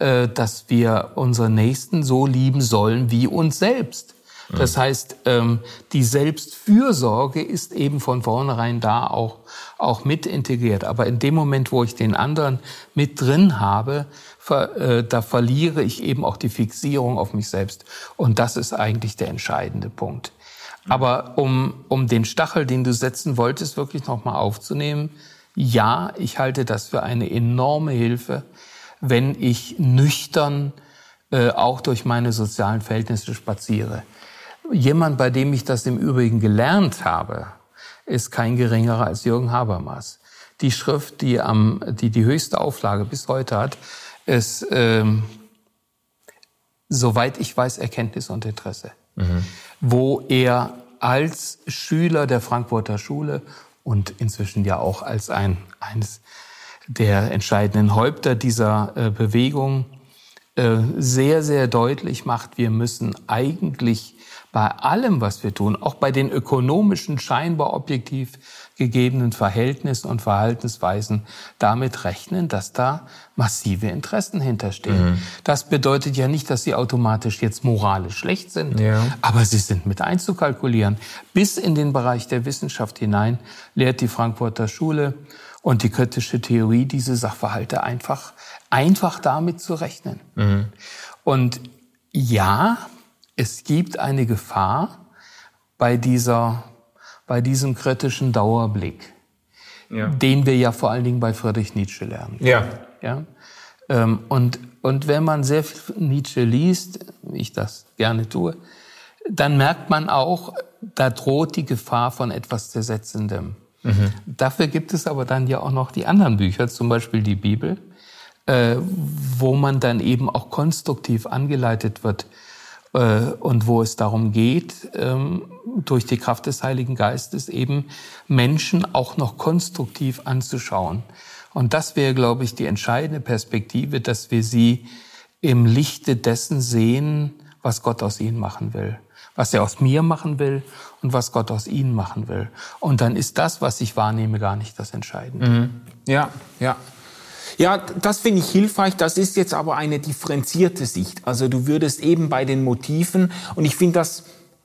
äh, dass wir unsere Nächsten so lieben sollen wie uns selbst. Das heißt, ähm, die Selbstfürsorge ist eben von vornherein da auch, auch mit integriert. Aber in dem Moment, wo ich den anderen mit drin habe, äh, da verliere ich eben auch die Fixierung auf mich selbst. Und das ist eigentlich der entscheidende Punkt. Aber um, um den Stachel, den du setzen wolltest, wirklich nochmal aufzunehmen, ja, ich halte das für eine enorme Hilfe, wenn ich nüchtern äh, auch durch meine sozialen Verhältnisse spaziere. Jemand, bei dem ich das im Übrigen gelernt habe, ist kein geringerer als Jürgen Habermas. Die Schrift, die, am, die die höchste Auflage bis heute hat, ist, ähm, soweit ich weiß, Erkenntnis und Interesse. Mhm. Wo er als Schüler der Frankfurter Schule und inzwischen ja auch als ein, eines der entscheidenden Häupter dieser äh, Bewegung äh, sehr, sehr deutlich macht, wir müssen eigentlich bei allem, was wir tun, auch bei den ökonomischen, scheinbar objektiv gegebenen Verhältnissen und Verhaltensweisen damit rechnen, dass da massive Interessen hinterstehen. Mhm. Das bedeutet ja nicht, dass sie automatisch jetzt moralisch schlecht sind, ja. aber sie sind mit einzukalkulieren. Bis in den Bereich der Wissenschaft hinein lehrt die Frankfurter Schule und die kritische Theorie diese Sachverhalte einfach, einfach damit zu rechnen. Mhm. Und ja, es gibt eine Gefahr bei dieser, bei diesem kritischen Dauerblick, ja. den wir ja vor allen Dingen bei Friedrich Nietzsche lernen. Ja. ja? Ähm, und, und wenn man sehr viel Nietzsche liest, wie ich das gerne tue, dann merkt man auch, da droht die Gefahr von etwas Zersetzendem. Mhm. Dafür gibt es aber dann ja auch noch die anderen Bücher, zum Beispiel die Bibel, äh, wo man dann eben auch konstruktiv angeleitet wird, und wo es darum geht, ähm, durch die Kraft des Heiligen Geistes eben Menschen auch noch konstruktiv anzuschauen. Und das wäre, glaube ich, die entscheidende Perspektive, dass wir sie im Lichte dessen sehen, was Gott aus ihnen machen will. Was er aus mir machen will und was Gott aus ihnen machen will. Und dann ist das, was ich wahrnehme, gar nicht das Entscheidende. Mhm. Ja, ja. Ja, das finde ich hilfreich. Das ist jetzt aber eine differenzierte Sicht. Also du würdest eben bei den Motiven, und ich finde das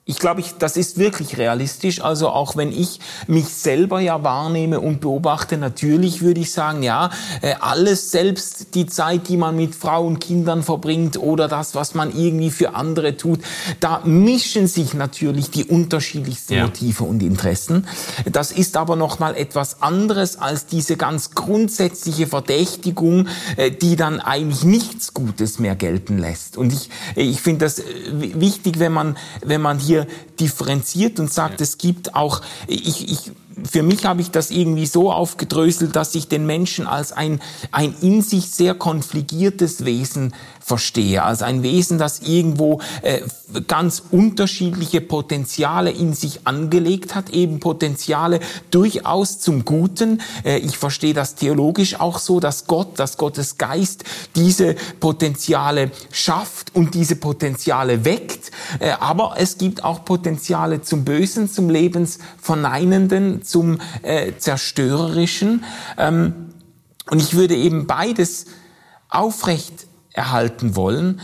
ich glaube, ich, das ist wirklich realistisch. Also auch wenn ich mich selber ja wahrnehme und beobachte, natürlich würde ich sagen, ja, äh, alles, selbst die Zeit, die man mit Frau und Kindern verbringt oder das, was man irgendwie für andere tut, da mischen sich natürlich die unterschiedlichsten ja. Motive und Interessen. Das ist aber nochmal etwas anderes als diese ganz grundsätzliche Verdächtigung, äh, die dann eigentlich nichts Gutes mehr gelten lässt. Und ich, ich finde das äh, wichtig, wenn man, wenn man hier differenziert und sagt, ja. es gibt auch, ich, ich für mich habe ich das irgendwie so aufgedröselt, dass ich den Menschen als ein, ein in sich sehr konfligiertes Wesen verstehe, als ein Wesen, das irgendwo äh, ganz unterschiedliche Potenziale in sich angelegt hat, eben Potenziale durchaus zum Guten. Äh, ich verstehe das theologisch auch so, dass Gott, dass Gottes Geist diese Potenziale schafft und diese Potenziale weckt. Äh, aber es gibt auch Potenziale zum Bösen, zum Lebensverneinenden, zum äh, Zerstörerischen. Ähm, und ich würde eben beides aufrecht erhalten wollen,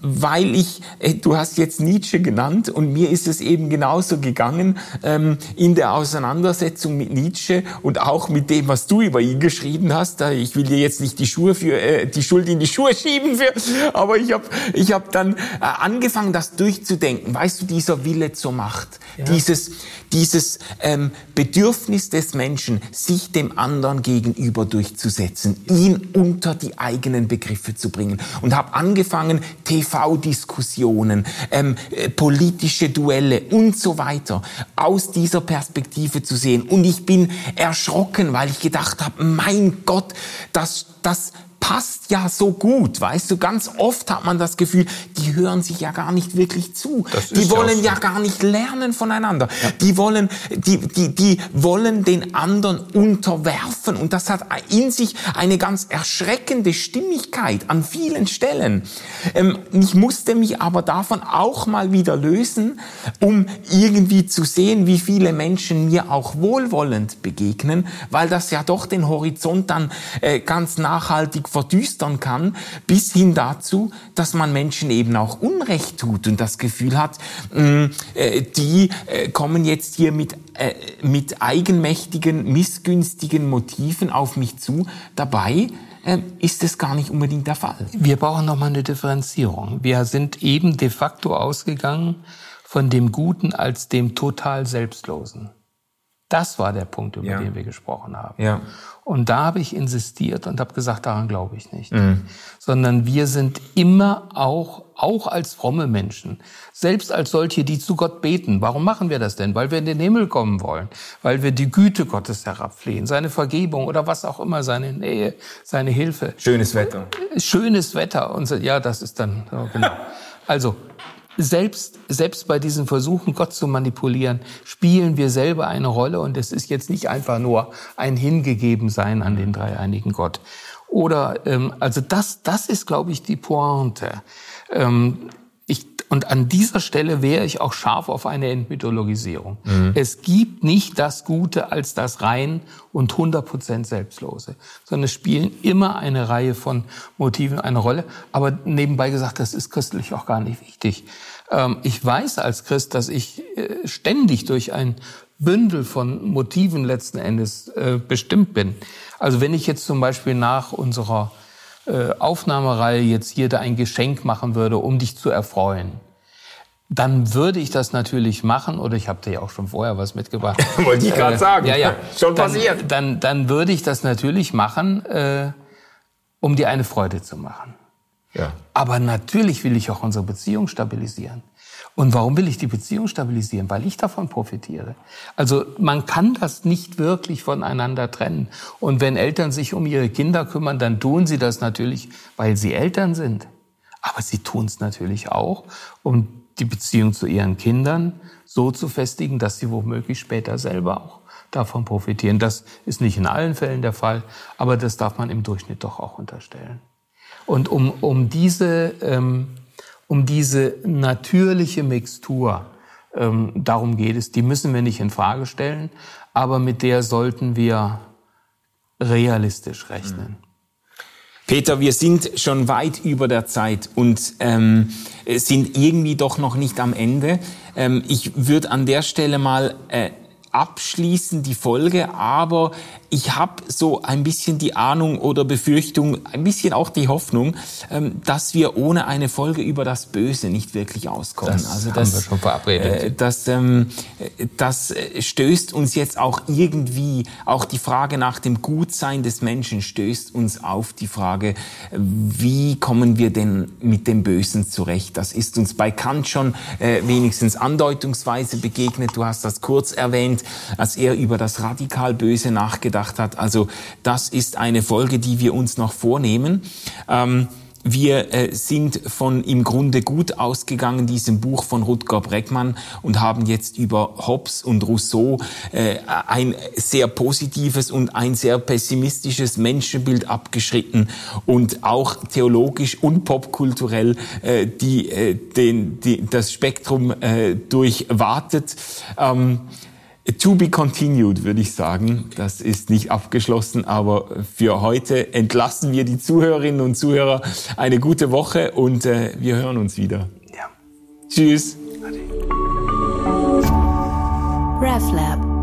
weil ich, äh, du hast jetzt Nietzsche genannt und mir ist es eben genauso gegangen ähm, in der Auseinandersetzung mit Nietzsche und auch mit dem, was du über ihn geschrieben hast. Ich will dir jetzt nicht die Schuhe für äh, die Schuld in die Schuhe schieben, für, aber ich habe ich hab dann äh, angefangen, das durchzudenken. Weißt du, dieser Wille zur Macht, ja. dieses dieses ähm, Bedürfnis des Menschen, sich dem anderen gegenüber durchzusetzen, ihn unter die eigenen Begriffe zu bringen. Und habe angefangen, TV-Diskussionen, ähm, äh, politische Duelle und so weiter aus dieser Perspektive zu sehen. Und ich bin erschrocken, weil ich gedacht habe, mein Gott, das, das passt ja so gut, weißt du, ganz oft hat man das Gefühl, die hören sich ja gar nicht wirklich zu. Die wollen ja, ja, gar nicht lernen voneinander. Ja. Die wollen, die, die, die wollen den anderen unterwerfen und das hat in sich eine ganz erschreckende Stimmigkeit an vielen Stellen. Ähm, ich musste mich aber davon auch mal wieder lösen, um irgendwie zu sehen, wie viele Menschen mir auch wohlwollend begegnen, weil das ja doch den Horizont dann äh, ganz nachhaltig verdüstern kann, bis hin dazu, dass man Menschen eben auch Unrecht tut und das Gefühl hat, mm, äh, die äh, kommen jetzt hier mit, äh, mit eigenmächtigen, missgünstigen Motiven auf mich zu. Dabei ist es gar nicht unbedingt der Fall. Wir brauchen nochmal eine Differenzierung. Wir sind eben de facto ausgegangen von dem Guten als dem total Selbstlosen. Das war der Punkt, über ja. den wir gesprochen haben. Ja. Und da habe ich insistiert und habe gesagt, daran glaube ich nicht. Mhm. Sondern wir sind immer auch auch als fromme Menschen, selbst als solche, die zu Gott beten. Warum machen wir das denn? Weil wir in den Himmel kommen wollen, weil wir die Güte Gottes herabflehen, seine Vergebung oder was auch immer, seine Nähe, seine Hilfe. Schönes Wetter. Schönes Wetter. Und ja, das ist dann, genau. Also, selbst, selbst bei diesen Versuchen, Gott zu manipulieren, spielen wir selber eine Rolle und es ist jetzt nicht einfach nur ein Hingegebensein an den dreieinigen Gott. Oder ähm, also das, das ist, glaube ich, die Pointe. Ähm, und an dieser Stelle wäre ich auch scharf auf eine Entmythologisierung. Mhm. Es gibt nicht das Gute als das rein und 100% Selbstlose, sondern es spielen immer eine Reihe von Motiven eine Rolle. Aber nebenbei gesagt, das ist christlich auch gar nicht wichtig. Ähm, ich weiß als Christ, dass ich äh, ständig durch ein Bündel von Motiven letzten Endes äh, bestimmt bin. Also wenn ich jetzt zum Beispiel nach unserer äh, Aufnahmereihe jetzt hier da ein Geschenk machen würde, um dich zu erfreuen, dann würde ich das natürlich machen, oder ich habe dir ja auch schon vorher was mitgebracht. Wollte ich gerade äh, sagen. Ja, ja. Schon dann, passiert. Dann, dann würde ich das natürlich machen, äh, um dir eine Freude zu machen. Ja. Aber natürlich will ich auch unsere Beziehung stabilisieren. Und warum will ich die Beziehung stabilisieren? Weil ich davon profitiere. Also man kann das nicht wirklich voneinander trennen. Und wenn Eltern sich um ihre Kinder kümmern, dann tun sie das natürlich, weil sie Eltern sind. Aber sie tun es natürlich auch, um die Beziehung zu ihren Kindern so zu festigen, dass sie womöglich später selber auch davon profitieren. Das ist nicht in allen Fällen der Fall, aber das darf man im Durchschnitt doch auch unterstellen. Und um, um diese ähm, um diese natürliche Mixtur. Ähm, darum geht es. Die müssen wir nicht in Frage stellen, aber mit der sollten wir realistisch rechnen. Peter, wir sind schon weit über der Zeit und ähm, sind irgendwie doch noch nicht am Ende. Ähm, ich würde an der Stelle mal äh, abschließen die Folge, aber ich habe so ein bisschen die Ahnung oder Befürchtung, ein bisschen auch die Hoffnung, ähm, dass wir ohne eine Folge über das Böse nicht wirklich auskommen. Das also das, haben wir schon verabredet. Äh, das, ähm, das stößt uns jetzt auch irgendwie, auch die Frage nach dem Gutsein des Menschen stößt uns auf die Frage, wie kommen wir denn mit dem Bösen zurecht? Das ist uns bei Kant schon äh, wenigstens andeutungsweise begegnet. Du hast das kurz erwähnt, als er über das radikal Böse nachgedacht gedacht hat. Also das ist eine Folge, die wir uns noch vornehmen. Ähm, wir äh, sind von im Grunde gut ausgegangen, diesem Buch von Rutger Breckmann, und haben jetzt über Hobbes und Rousseau äh, ein sehr positives und ein sehr pessimistisches Menschenbild abgeschritten und auch theologisch und popkulturell äh, die, äh, den, die, das Spektrum äh, durchwartet. Ähm, To be continued, würde ich sagen. Das ist nicht abgeschlossen, aber für heute entlassen wir die Zuhörerinnen und Zuhörer eine gute Woche und äh, wir hören uns wieder. Ja. Tschüss. RefLab